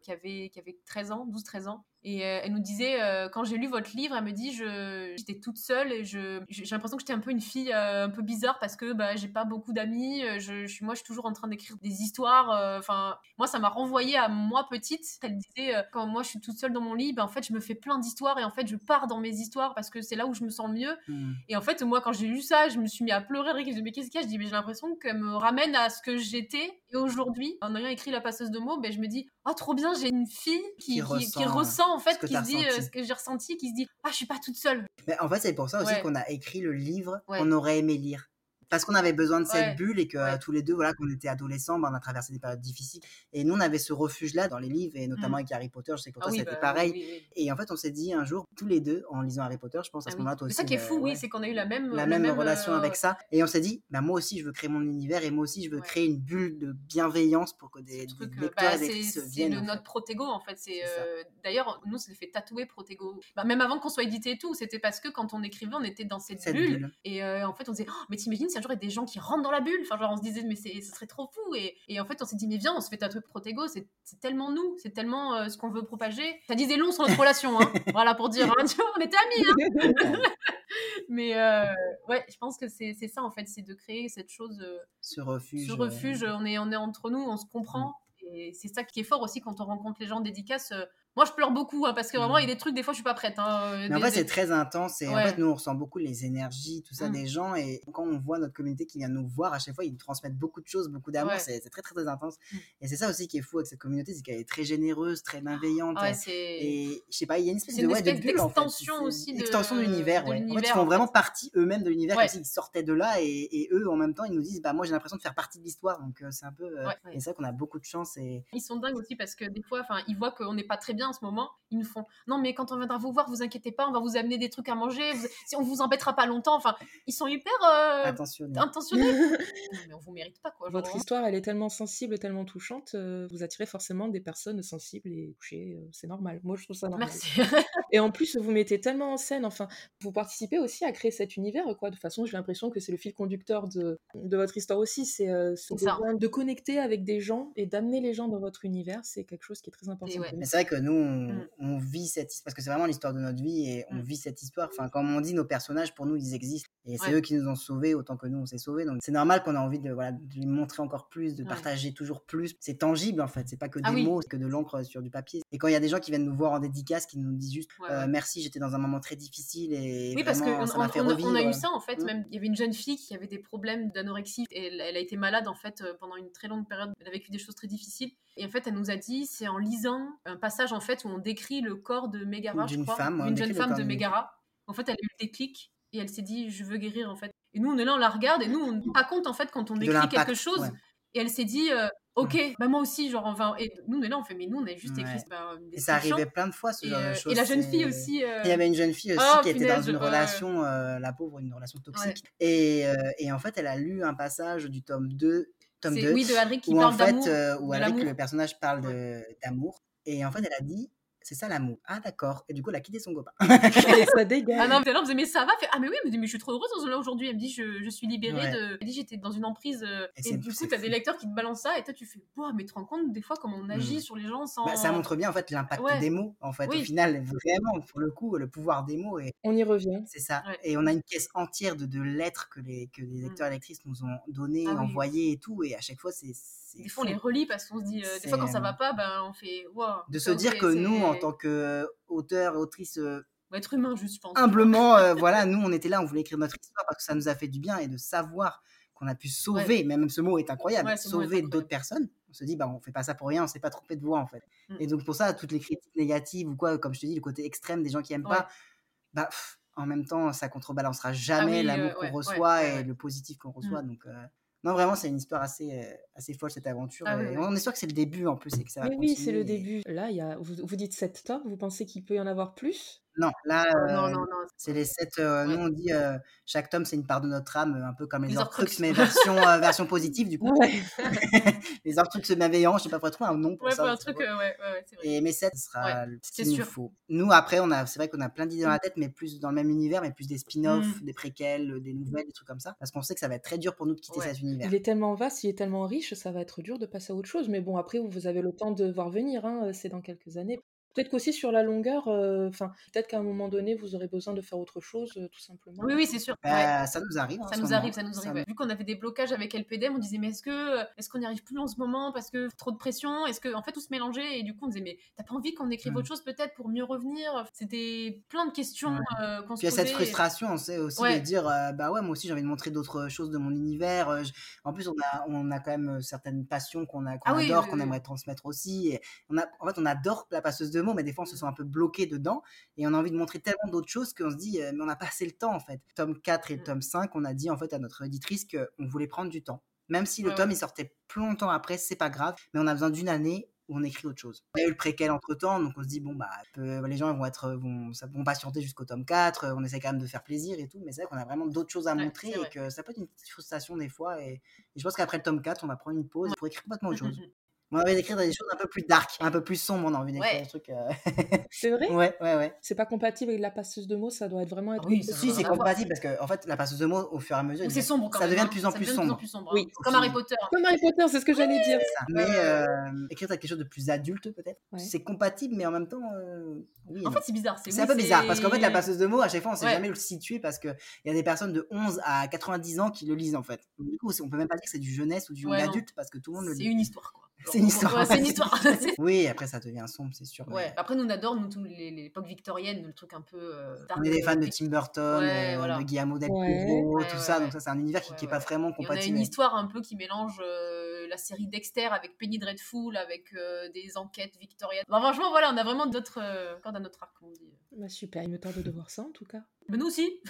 qui, avait, qui avait 13 12-13 ans. Et euh, elle nous disait, euh, quand j'ai lu votre livre, elle me dit, j'étais toute seule et j'ai l'impression que j'étais un peu une fille euh, un peu bizarre parce que bah, j'ai pas beaucoup d'amis. Je, je, moi, je suis toujours en train d'écrire des histoires. Enfin, moi, ça m'a renvoyé à moi petite. Elle disait, quand moi, je suis toute seule dans mon lit, ben, en fait, je me fais plein d'histoires et en fait, je pars dans mes histoires parce que c'est là où je me sens mieux. Mmh. Et en fait, moi, quand j'ai lu ça, je me suis mis à pleurer. Je me mais qu'est-ce qu'il y a? Je dis, mais j'ai l'impression qu'elle me ramène à ce que j'étais. Et aujourd'hui, en ayant écrit La passeuse de mots, ben, je me dis, oh, trop bien, j'ai une fille qui, qui, ressent, en fait, qui se dit euh, ce que j'ai ressenti, qui se dit ah je suis pas toute seule. Mais en fait c'est pour ça aussi qu'on a écrit le livre qu'on aurait aimé lire parce qu'on avait besoin de cette bulle et que tous les deux, voilà, qu'on était adolescents, ben, on a traversé des périodes difficiles. Et nous, on avait ce refuge-là dans les livres, et notamment mmh. avec Harry Potter. Je sais que pour ah toi, c'était bah pareil. et en fait, on s'est dit un jour, tous les deux, en lisant Harry Potter, je pense à ah ce moment-là, toi aussi. C'est ça qui est fou, oui, c'est qu'on a eu la même, la même, relation avec euh, ça. Et on s'est dit, bah, moi aussi, je veux créer mon univers, et moi aussi, je veux créer une bulle de bienveillance pour que des, des lecteurs bah, et viennent. C'est notre Protego, en fait. C'est euh, D'ailleurs, nous, c'est fait tatouer Protego. même avant qu'on soit édité et tout, c'était parce que quand on écrivait, on était dans cette, bulle. Et euh, en fait, on disait, oh, mais t'imagines un jour il y a des gens qui rentrent dans la bulle. Enfin, genre, on se disait, mais ce serait trop fou. Et, et, en fait, on s'est dit, mais viens, on se fait tatouer Protego. C'est tellement nous, c'est tellement euh, ce qu'on veut propager. Ça disait long sur notre relation. Hein. voilà, pour dire, hein, on était amis. Hein. mais euh, ouais, je pense que c'est ça, en fait, c'est de créer cette chose. Euh, ce refuge. Ce refuge, on, est, on est entre nous, on se comprend. Et c'est ça qui est fort aussi quand on rencontre les gens dédicaces. Moi, je pleure beaucoup hein, parce que vraiment, il y a des trucs, des fois, je suis pas prête. Hein, euh, mais en fait, c'est très intense et en fait, nous, on ressent beaucoup les énergies, tout ça mmh. des gens. Et quand on voit notre communauté qui vient nous voir, à chaque fois, ils nous transmettent beaucoup de choses, beaucoup d'amour. C'est très, très, très intense. Mmh. Et c'est ça aussi qui est fou avec cette communauté, c'est qu'elle est très généreuse, très bienveillante. et je sais pas, il y a une espèce de, ouais, de bulle, extension aussi. De... Extension de l'univers, ouais. En fait, ils font vraiment partie eux-mêmes de l'univers, comme s'ils sortaient de là et, eux, en même temps, ils nous disent, bah, moi, j'ai l'impression de faire partie de l'histoire. Donc, euh, c'est un peu. Euh, et c'est ça qu'on a beaucoup de chance. Et... Ils sont dingues aussi parce que des fois, ils voient qu'on n'est pas très bien en ce moment nous font non mais quand on viendra vous voir vous inquiétez pas on va vous amener des trucs à manger si on vous embêtera pas longtemps enfin ils sont hyper euh, intentionnels, mais on vous mérite pas quoi votre histoire elle est tellement sensible tellement touchante euh, vous attirez forcément des personnes sensibles et touchées euh, c'est normal. Moi je trouve ça normal. Merci. Et en plus vous mettez tellement en scène enfin vous participez aussi à créer cet univers quoi. De toute façon j'ai l'impression que c'est le fil conducteur de, de votre histoire aussi c'est de connecter avec des gens et d'amener les gens dans votre univers c'est quelque chose qui est très important mais c'est vrai que nous on, mm on vit cette histoire, parce que c'est vraiment l'histoire de notre vie et on mmh. vit cette histoire. Enfin, comme on dit, nos personnages, pour nous, ils existent. Et c'est eux qui nous ont sauvés autant que nous, on s'est sauvés. Donc c'est normal qu'on a envie de, voilà, de lui montrer encore plus, de partager toujours plus. C'est tangible, en fait. C'est pas que ah des mots, c'est que de l'encre sur du papier. Et quand il y a des gens qui viennent nous voir en dédicace, qui nous disent juste euh, merci, j'étais dans un moment très difficile et oui, parce qu'on on, on, a eu ça, en fait. Mmh. Même, il y avait une jeune fille qui avait des problèmes d'anorexie et elle, elle, a été malade, en fait, euh, pendant une très longue période. Elle a vécu des choses très difficiles. Et en fait, elle nous a dit, c'est en lisant un passage en fait où on décrit le corps de Megara, d'une femme, d'une jeune femme de Megara. En fait, elle a eu le déclic et elle s'est dit, je veux guérir en fait. Et nous, on est là, on la regarde et nous, on ne pas compte en fait quand on décrit quelque chose. Et elle s'est dit, euh, ok, bah moi aussi, genre, enfin, et nous, on est là, on fait, mais nous, on a juste écrit. Bah, et ça arrivait plein de fois, ce genre de euh, choses. Et la jeune fille aussi. Il y avait une jeune fille aussi oh, qui était dans une relation, euh, la pauvre, une relation toxique. Et, et, en fait, elle a lu un passage du tome 2 tome 2. Oui, de Alric qui parle d'amour. Euh, où Alric, le personnage parle d'amour. Et en fait, elle a dit c'est ça l'amour. Ah d'accord. Et du coup, elle a quitté son copain. ça dégage. Ah non, mais, mais ça va? Fait, ah mais oui, mais, mais je suis trop heureuse aujourd'hui. Elle me dit, je, je suis libérée de. Elle dit, j'étais dans une emprise. Euh, et, du coup, t'as des lecteurs qui te balancent ça et toi, tu fais, wow, mais tu te rends compte des fois comment on agit mmh. sur les gens sans. Bah, ça montre bien en fait l'impact des mots. En fait, au final, vraiment, pour le coup, le pouvoir des mots. Et... On y revient. C'est ça. Et on a une caisse entière de, de lettres que les, que les mmh. lecteurs et lectrices nous ont données, ah envoyées et tout. Et à chaque fois, c'est des fois on les relit parce qu'on se dit euh, des fois quand ça va pas ben on fait wow, de se dire que nous en tant que auteur autrice euh, être humain juste je pense. humblement euh, voilà nous on était là on voulait écrire notre histoire parce que ça nous a fait du bien et de savoir qu'on a pu sauver même ce mot est incroyable sauver d'autres personnes. On se dit bah on fait pas ça pour rien on s'est pas trompé de voix en fait. Mm. et donc pour ça toutes les critiques négatives ou quoi comme je te dis le côté extrême des gens qui aiment pas bah en même temps ça contrebalancera ah jamais l'amour qu'on reçoit et le positif qu'on reçoit. Mm. donc non, vraiment, c'est une histoire assez, euh, assez folle, cette aventure. Ah on est sûr que c'est le début en plus. Et que ça va oui, c'est le début. Là, il y a, vous, vous dites 7 tomes, vous pensez qu'il peut y en avoir plus? Non, là, euh, c'est les sept. Euh, nous, on dit euh, chaque tome, c'est une part de notre âme, un peu comme les, les mais version, version positive, du coup. les Horcruxes merveillants, je sais pas, pourrait trouver un nom pour ça. un truc, ouais, ouais, c'est vrai. Et mes 7, ce sera ce qu'il nous faut. Nous, après, on a, c'est vrai qu'on a plein d'idées dans la mmh. tête, mais plus dans le même univers, mais plus des spin-offs, mmh. des préquels, des nouvelles, des trucs comme ça. Parce qu'on sait que ça va être très dur pour nous de quitter cet univers. Il est tellement vaste, il est tellement riche, ça va être dur de passer à autre chose. Mais bon, après, vous avez le temps de voir venir, hein, c'est dans quelques années. Peut-être qu'aussi sur la longueur, euh, enfin, peut-être qu'à un moment donné, vous aurez besoin de faire autre chose, euh, tout simplement. Oui, oui, c'est sûr. Bah, ça nous arrive. Ça nous arrive, ça nous arrive. Vu qu'on avait des blocages avec LPDM, on disait mais est-ce que est-ce qu'on n'y arrive plus en ce moment parce que trop de pression? Est-ce que en fait tout se mélangeait et du coup on disait mais t'as pas envie qu'on écrive mmh. autre chose peut-être pour mieux revenir? C'était plein de questions euh, qu'on se Puis il y a cette frustration, on sait aussi de dire bah ouais moi aussi j'ai envie de montrer d'autres choses de mon univers. En plus on a on a quand même certaines passions qu'on a qu'on ah adore, qu'on aimerait transmettre aussi. Et on a en fait on adore la passeuse de mots, mais des fois on se sent un peu bloqué dedans et on a envie de montrer tellement d'autres choses qu'on se dit mais on n'a pas assez le temps en fait. Tome 4 et mmh. tome 5, on a dit en fait à notre éditrice qu'on voulait prendre du temps. Même si le tome il sortait plus longtemps après, c'est pas grave, mais on a besoin d'une année où on écrit autre chose. Il y a eu le préquel entre temps, donc on se dit bon bah les gens vont être vont, ça, vont patienter jusqu'au tome 4, on essaie quand même de faire plaisir et tout, mais c'est vrai qu'on a vraiment d'autres choses à montrer et que ça peut être une petite frustration des fois et, je pense qu'après le tome 4, on va prendre une pause pour écrire complètement autre chose. On a envie d'écrire des choses un peu plus dark, un peu plus sombres. On a envie d'écrire des trucs. Euh, c'est vrai? Ouais, ouais, ouais. C'est pas compatible avec la passeuse de mots, ça doit être vraiment être. oui, si, c'est compatible parce que en fait, la passeuse de mots, au fur et à mesure, c'est sombre quand ça devient de hein. plus en plus sombre. Oui, comme Harry Potter. Comme Harry Potter, c'est ce que j'allais dire. Mais euh, écrire quelque chose de plus adulte, peut-être. C'est compatible, mais en même temps. Euh, oui, en fait, c'est bizarre. C'est un peu bizarre parce qu'en fait, la passeuse de mots, à chaque fois, on sait jamais où le situer parce qu'il y a des personnes de 11 à 90 ans qui le lisent en fait. Du coup, on peut même pas dire que c'est du jeunesse ou du adulte parce que tout le monde le lit. C'est une histoire, quoi. C'est une histoire. c'est une histoire. oui, après ça devient sombre, c'est sûr. Ouais. Après, nous on adore nous tous l'époque victorienne, le truc un peu. Euh, on est des fans de Tim Burton, euh, de Guillermo del Toro, tout ça. Donc ça, c'est un univers qui, n'est pas vraiment compatible. on a une histoire un peu qui mélange euh, la série Dexter avec Penny Dreadful, avec des enquêtes victoriennes. franchement, voilà, on a vraiment d'autres cordes à notre arc, on dit. Bah, super, il me tarde de voir ça en tout cas. Mais nous aussi.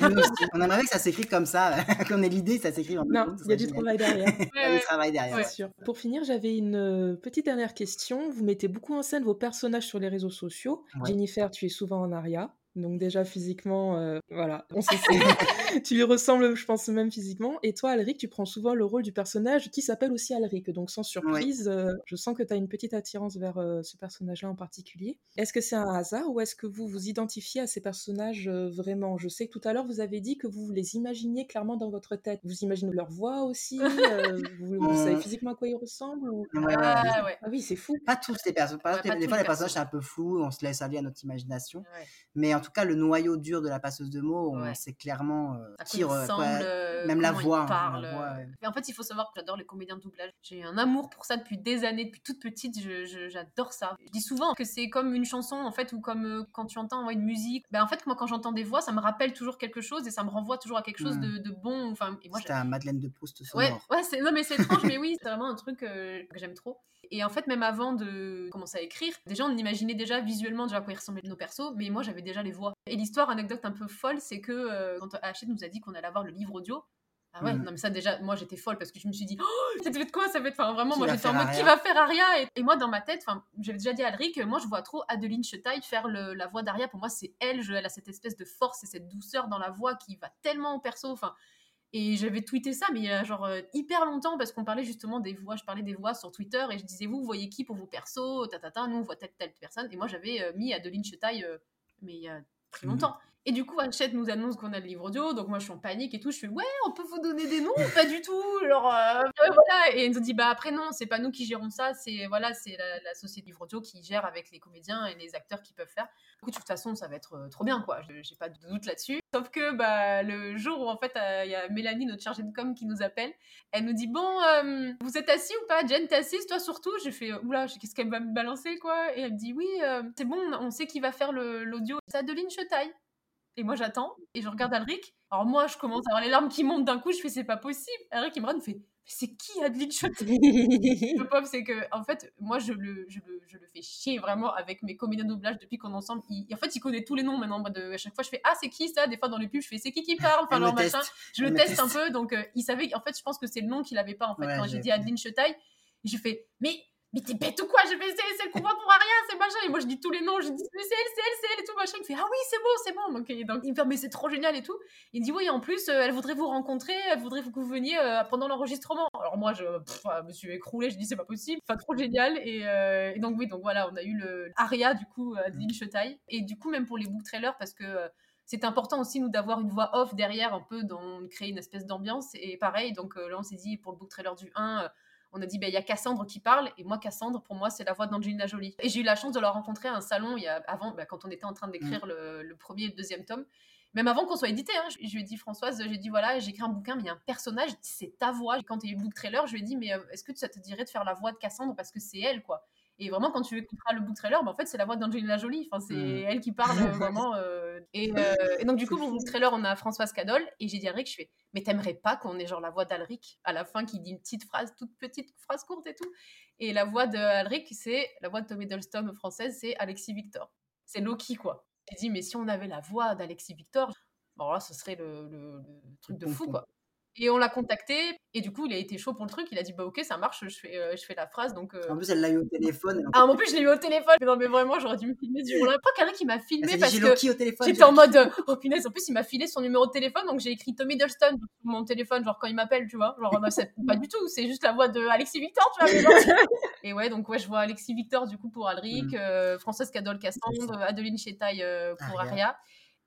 On aimerait que ça s'écrit comme ça, qu'on ait l'idée, ça s'écrit en Non, il y a du travail derrière. il y a du travail derrière. Sûr. Pour finir, j'avais une euh, petite dernière question. Vous mettez beaucoup en scène vos personnages sur les réseaux sociaux. Jennifer, tu es souvent en aria. Donc déjà physiquement, euh, voilà, on sait tu lui ressembles, je pense même physiquement. Et toi, Alric, tu prends souvent le rôle du personnage qui s'appelle aussi Alric. Donc sans surprise, euh, je sens que tu as une petite attirance vers euh, ce personnage-là en particulier. Est-ce que c'est un hasard ou est-ce que vous vous identifiez à ces personnages vraiment? Je sais que tout à l'heure, vous avez dit que vous les imaginiez clairement dans votre tête. Vous imaginez leur voix aussi vous, savez physiquement à quoi ils ressemblent ah, ah, oui, c'est fou. Pas tous les personnages. des, fois, les personnages, c'est un peu flou, on se laisse aller à notre imagination. Mais en tout cas, le noyau dur de la passeuse de mots, c'est clairement euh, tire, euh, euh, même la voix, hein, Mais en fait, il faut savoir que j'adore les comédiens de doublage. J'ai un amour pour ça depuis des années, depuis toute petite. J'adore ça. Je dis souvent que c'est comme une chanson, en fait, ou comme quand tu entends une musique. Ben, en fait, moi, quand j'entends des voix, ça me rappelle toujours quelque chose et ça me renvoie toujours à quelque chose mmh. de, bon. Enfin, et moi, un Madeleine de Proust sonore. Ouais, ouais non, mais c'est étrange, mais oui, c'est vraiment un truc que j'aime trop. Et en fait, même avant de commencer à écrire, déjà on imaginait déjà visuellement déjà à quoi ils ressemblaient nos persos, mais moi j'avais déjà les voix. Et l'histoire, anecdote un peu folle, c'est que euh, quand Hachette nous a dit qu'on allait avoir le livre audio, ah ouais, mmh. non mais ça déjà, moi j'étais folle parce que je me suis dit, oh, ça va être quoi Ça va être, enfin vraiment, moi j'étais en mode, qui va faire Aria et, moi dans ma tête, enfin, j'avais déjà dit à Alric, moi je vois trop Adeline Chetaille faire le, la voix d'Aria. Pour moi, c'est elle, je, elle a cette espèce de force et cette douceur dans la voix qui va tellement au perso. Enfin, Et j'avais tweeté ça, mais il y a genre hyper longtemps, parce qu'on parlait justement des voix, je parlais des voix sur Twitter, et je disais, vous, vous voyez qui pour vos persos, ta, nous on voit telle, telle personne. Et moi, j'avais mis Adeline Chetaille, mais il y a très mmh. longtemps. Et du coup, Hachette nous annonce qu'on a le livre audio, donc moi je suis en panique et tout. Je fais ouais, on peut vous donner des noms Pas du tout. Genre, euh, voilà. Et elle nous dit bah après non, c'est pas nous qui gérons ça, c'est voilà, c'est la, société livre audio qui gère avec les comédiens et les acteurs qui peuvent faire. Du coup, de toute façon, ça va être euh, trop bien quoi. J'ai pas de doute là-dessus. Sauf que bah le jour où en fait euh, il y a Mélanie, notre chargée de com, qui nous appelle, elle nous dit bon, vous êtes assis ou pas? Jen, t'es assise toi surtout? J'ai fait oula, qu'est-ce qu'elle va me balancer quoi? Et elle me dit oui, c'est bon, on sait qui va faire l'audio. C'est Adeline Chetaille. Et moi, j'attends et je regarde Alric. Alors, moi, je commence à avoir les larmes qui montent d'un coup. Je fais, c'est pas possible. Alric, il me regarde, il fait, c'est qui Adeline Le pauvre, c'est que, en fait, moi, je le, je, le, je le fais chier vraiment avec mes comédiens de doublage depuis qu'on est ensemble. en fait, il connaît tous les noms maintenant. De, à chaque fois, je fais, ah, c'est qui ça? Des fois, dans les pubs, je fais, c'est qui qui parle? Enfin, leur machin. Je le teste un peu. Donc, euh, il savait, en fait, je pense que c'est le nom qu'il avait pas, en fait, quand j'ai dit Adeline Chetaille. J'ai fait, mais mais t'es bête ou quoi? Je fais, c'est le combat pour rien, c'est machin. Et moi, je dis tous les noms, je dis, mais c'est elle, c'est elle, c'est elle et tout, machin. Il fait, ah oui, c'est bon, c'est bon. Donc, il, donc, il me fait, mais c'est trop génial et tout. Il me dit, oui, en plus, euh, elle voudrait vous rencontrer, elle voudrait que vous veniez euh, pendant l'enregistrement. Alors, moi, je me suis écroulée, je dis, c'est pas possible. Enfin, trop génial. Euh, et, donc, oui, donc voilà, on a eu le Aria, du coup, Adeline Chetaille. Et du coup, même pour les book trailers, parce que c'est important aussi, nous, d'avoir une voix off derrière, un peu, dans créer une espèce d'ambiance. Et pareil, donc là, on s'est dit, pour le book trailer du 1, on a dit, ben, il y a Cassandre qui parle, et moi, Cassandre, pour moi, c'est la voix d'Angelina Jolie. Et j'ai eu la chance de la rencontrer à un salon, il y a, avant, ben, quand on était en train d'écrire mm. le, premier et le deuxième tome. Même avant qu'on soit édité, hein, je, lui ai dit, Françoise, j'ai dit, voilà, j'écris un bouquin, mais il y a un personnage, c'est ta voix. Et quand il y a eu le book trailer, je lui ai dit, mais euh, est-ce que ça te dirait de faire la voix de Cassandre parce que c'est elle, quoi? Et vraiment, quand tu écouteras le book trailer, bah, en fait, c'est la voix d'Angelina Jolie. Enfin, c'est mm. elle qui parle euh, vraiment. Euh, euh, et, donc, du coup, le book trailer, on a Françoise Cadol. Et j'ai dit à Rick, je fais, mais t'aimerais pas qu'on ait genre la voix d'Alric à la fin qui dit une petite phrase, toute petite phrase courte et tout? Et la voix d'Alric, c'est la voix de Tom Hiddleston française, c'est Alexis Victor. C'est Loki, quoi. J'ai dit, mais si on avait la voix d'Alexis Victor, bon là, ce serait le truc de fou, quoi. Et on l'a contacté, et du coup, il a été chaud pour le truc. Il a dit, bah ok, ça marche, je fais, euh, je fais la phrase. Donc, euh En plus, elle l'a eu au téléphone. Ah, en plus, je l'ai eu au téléphone. Mais non, mais vraiment, j'aurais dû me filmer du jour-là. Pas quelqu'un qui m'a filmé parce que. J'étais en mode, oh punaise, en plus, il m'a filé son numéro de téléphone, donc j'ai écrit Tommy Dolston sur mon téléphone, genre quand il m'appelle, tu vois. Genre, bah, pas du tout, c'est juste la voix de Alexis Victor, tu vois. et ouais, donc ouais, je vois Alexis Victor, du coup, pour Alric, mmh. euh, Françoise Cadol Cassandre, Adeline Chetaille pour Aria.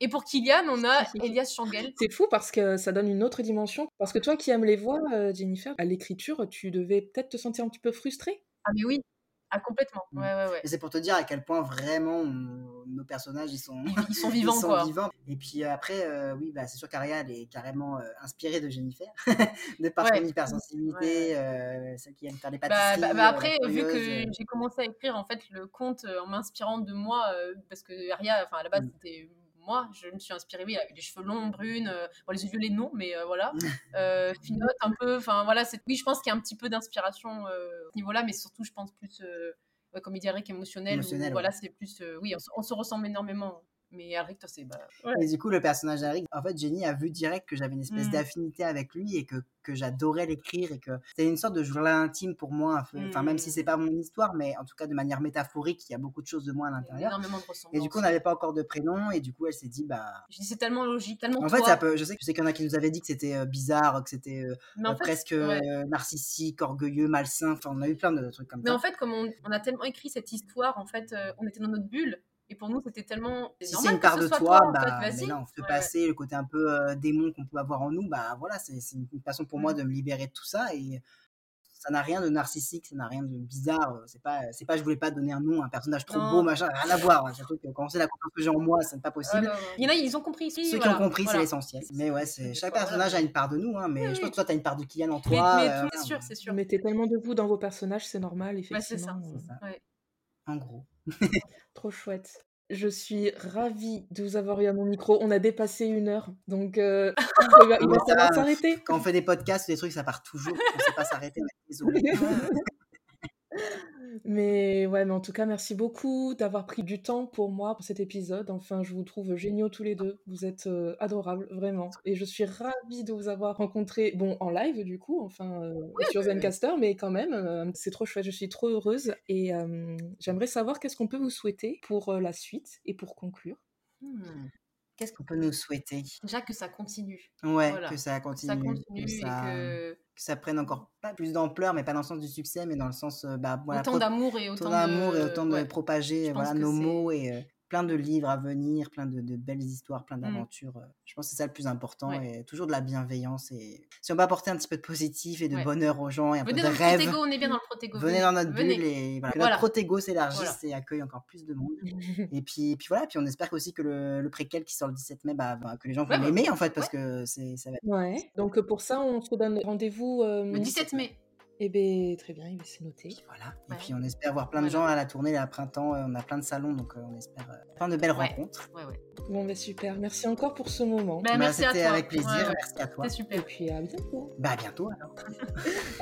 Et pour Kylian, on a Elias Changel. C'est fou parce que ça donne une autre dimension. Parce que toi qui aimes les voix, euh, Jennifer, à l'écriture, tu devais peut-être te sentir un petit peu frustrée? Ah mais oui, ah, complètement. Mmh. Ouais, ouais, ouais. c'est pour te dire à quel point vraiment nos personnages ils sont, ils sont vivants. quoi. vivants. Et puis après, euh, oui, bah, c'est sûr qu'Ariel est carrément euh, inspirée de Jennifer, de par son hypersensibilité, celle qui aime faire des bah, pâtisseries. Bah, bah, après, vu que j'ai commencé à écrire en fait le conte en m'inspirant de moi, parce que Aria, enfin à la base, mmh. c'était moi, je me suis inspirée, oui, avec des cheveux longs, brunes, euh, bon, les yeux les non, mais euh, voilà, euh, finote un peu, enfin voilà, oui, je pense qu'il y a un petit peu d'inspiration à ce niveau-là, mais surtout, je pense plus, comme il dirait, émotionnel, émotionnel voilà, c'est plus, oui, on, se ressemble énormément. Mais Harry, toi, c'est. Bah, Et du coup, le personnage d'Harry, en fait, Jenny a vu direct que j'avais une espèce mmh. d'affinité avec lui et que, que j'adorais l'écrire et que c'était une sorte de journal intime pour moi. Enfin, même si c'est mmh. pas mon histoire, mais en tout cas, de manière métaphorique, il y a beaucoup de choses de moi à l'intérieur. Énormément de Et du coup, on n'avait pas encore de prénom et du coup, elle s'est dit, bah. Je dis, c'est tellement logique, tellement. En fait, ça peut, je sais, je sais qu'il y en a qui nous avaient dit que c'était euh, bizarre, que c'était euh, presque euh, narcissique, orgueilleux, malsain. Enfin, on a eu plein de trucs comme ça. Mais en fait, comme on, on, a tellement écrit cette histoire, en fait, on était dans notre bulle et pour nous, c'était tellement. Si c'est une part de toi, bah, mais non, se passer le côté un peu euh, démon qu'on peut avoir en nous, bah voilà, c'est une façon pour moi mmh. de me libérer de tout ça. Et ça n'a rien de narcissique, ça n'a rien de bizarre. C'est pas, c'est pas, je voulais pas donner un nom à un personnage trop beau, machin, rien à voir. Surtout que quand c'est la confiance que j'ai en moi, c'est pas possible. Il y en a, ils ont compris. Ceux qui ont compris, c'est l'essentiel. Mais ouais, c'est chaque personnage a une part de nous, hein, mais je pense que toi, tu as une part de Kylian en toi. Mais, euh, c'est sûr, c'est sûr. Mettez tellement de vous dans vos personnages, c'est normal, effectivement. c'est ça. ça. En gros. Trop chouette. Je suis ravie de vous avoir eu à mon micro. On a dépassé une heure, donc euh, il va, s'arrêter. Quand on fait des podcasts, des trucs, ça part toujours. On ne sait pas s'arrêter. Désolé. Mais ouais, mais en tout cas, merci beaucoup d'avoir pris du temps pour moi pour cet épisode. Enfin, je vous trouve géniaux tous les deux. Vous êtes euh, adorables, vraiment. Et je suis ravie de vous avoir rencontré, bon, en live du coup, enfin, euh, sur Zencaster, mais quand même, euh, c'est trop chouette. Je suis trop heureuse et j'aimerais savoir qu'est-ce qu'on peut vous souhaiter pour la suite et pour conclure. Hmm. Qu'est-ce qu'on peut nous souhaiter? Déjà que ça continue. Ouais, que ça continue. Ça continue que ça... que... ça prenne encore pas plus d'ampleur, mais pas dans le sens du succès, mais dans le sens bah, voilà, autant d'amour et autant, d'amour et autant de propager voilà, nos mots et plein de livres à venir, plein de, belles histoires, plein mmh. d'aventures. Euh, je pense que c'est ça le plus important et toujours de la bienveillance. Et si on peut apporter un petit peu de positif et de bonheur aux gens et un venez peu de rêve. on est bien dans le protégo. Venez dans notre bulle et voilà, que notre protégo s'élargisse et accueille encore plus de monde. et puis, puis voilà, puis on espère aussi que le, le préquel qui sort le 17 mai, bah, bah que les gens vont l'aimer en fait parce que c'est ça va être... Ouais. Donc pour ça, on se donne rendez-vous euh, le 17 mai. Eh bien, très bien, c'est noté. voilà. Et puis, on espère avoir plein de gens à la tournée, à printemps. Euh, on a plein de salons, donc euh, on espère euh, plein de belles rencontres. Ouais, ouais. Bon, bah, super. Merci encore pour ce moment. Bah, merci à toi. avec plaisir. Merci à toi. C'était super. Et puis, à bientôt. Bah, à bientôt alors.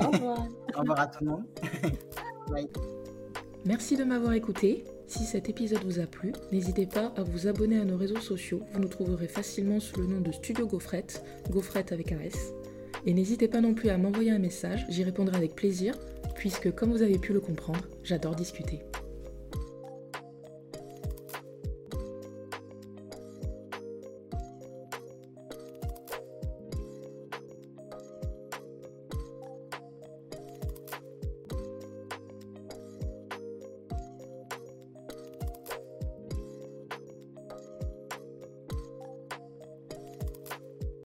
Au revoir. Au revoir à tout le monde. Bye. Merci de m'avoir écouté. Si cet épisode vous a plu, n'hésitez pas à vous abonner à nos réseaux sociaux. Vous nous trouverez facilement sous le nom de Studio Gaufrette, Gaufrette avec un S. Et n'hésitez pas non plus à m'envoyer un message, j'y répondrai avec plaisir, puisque comme vous avez pu le comprendre, j'adore discuter.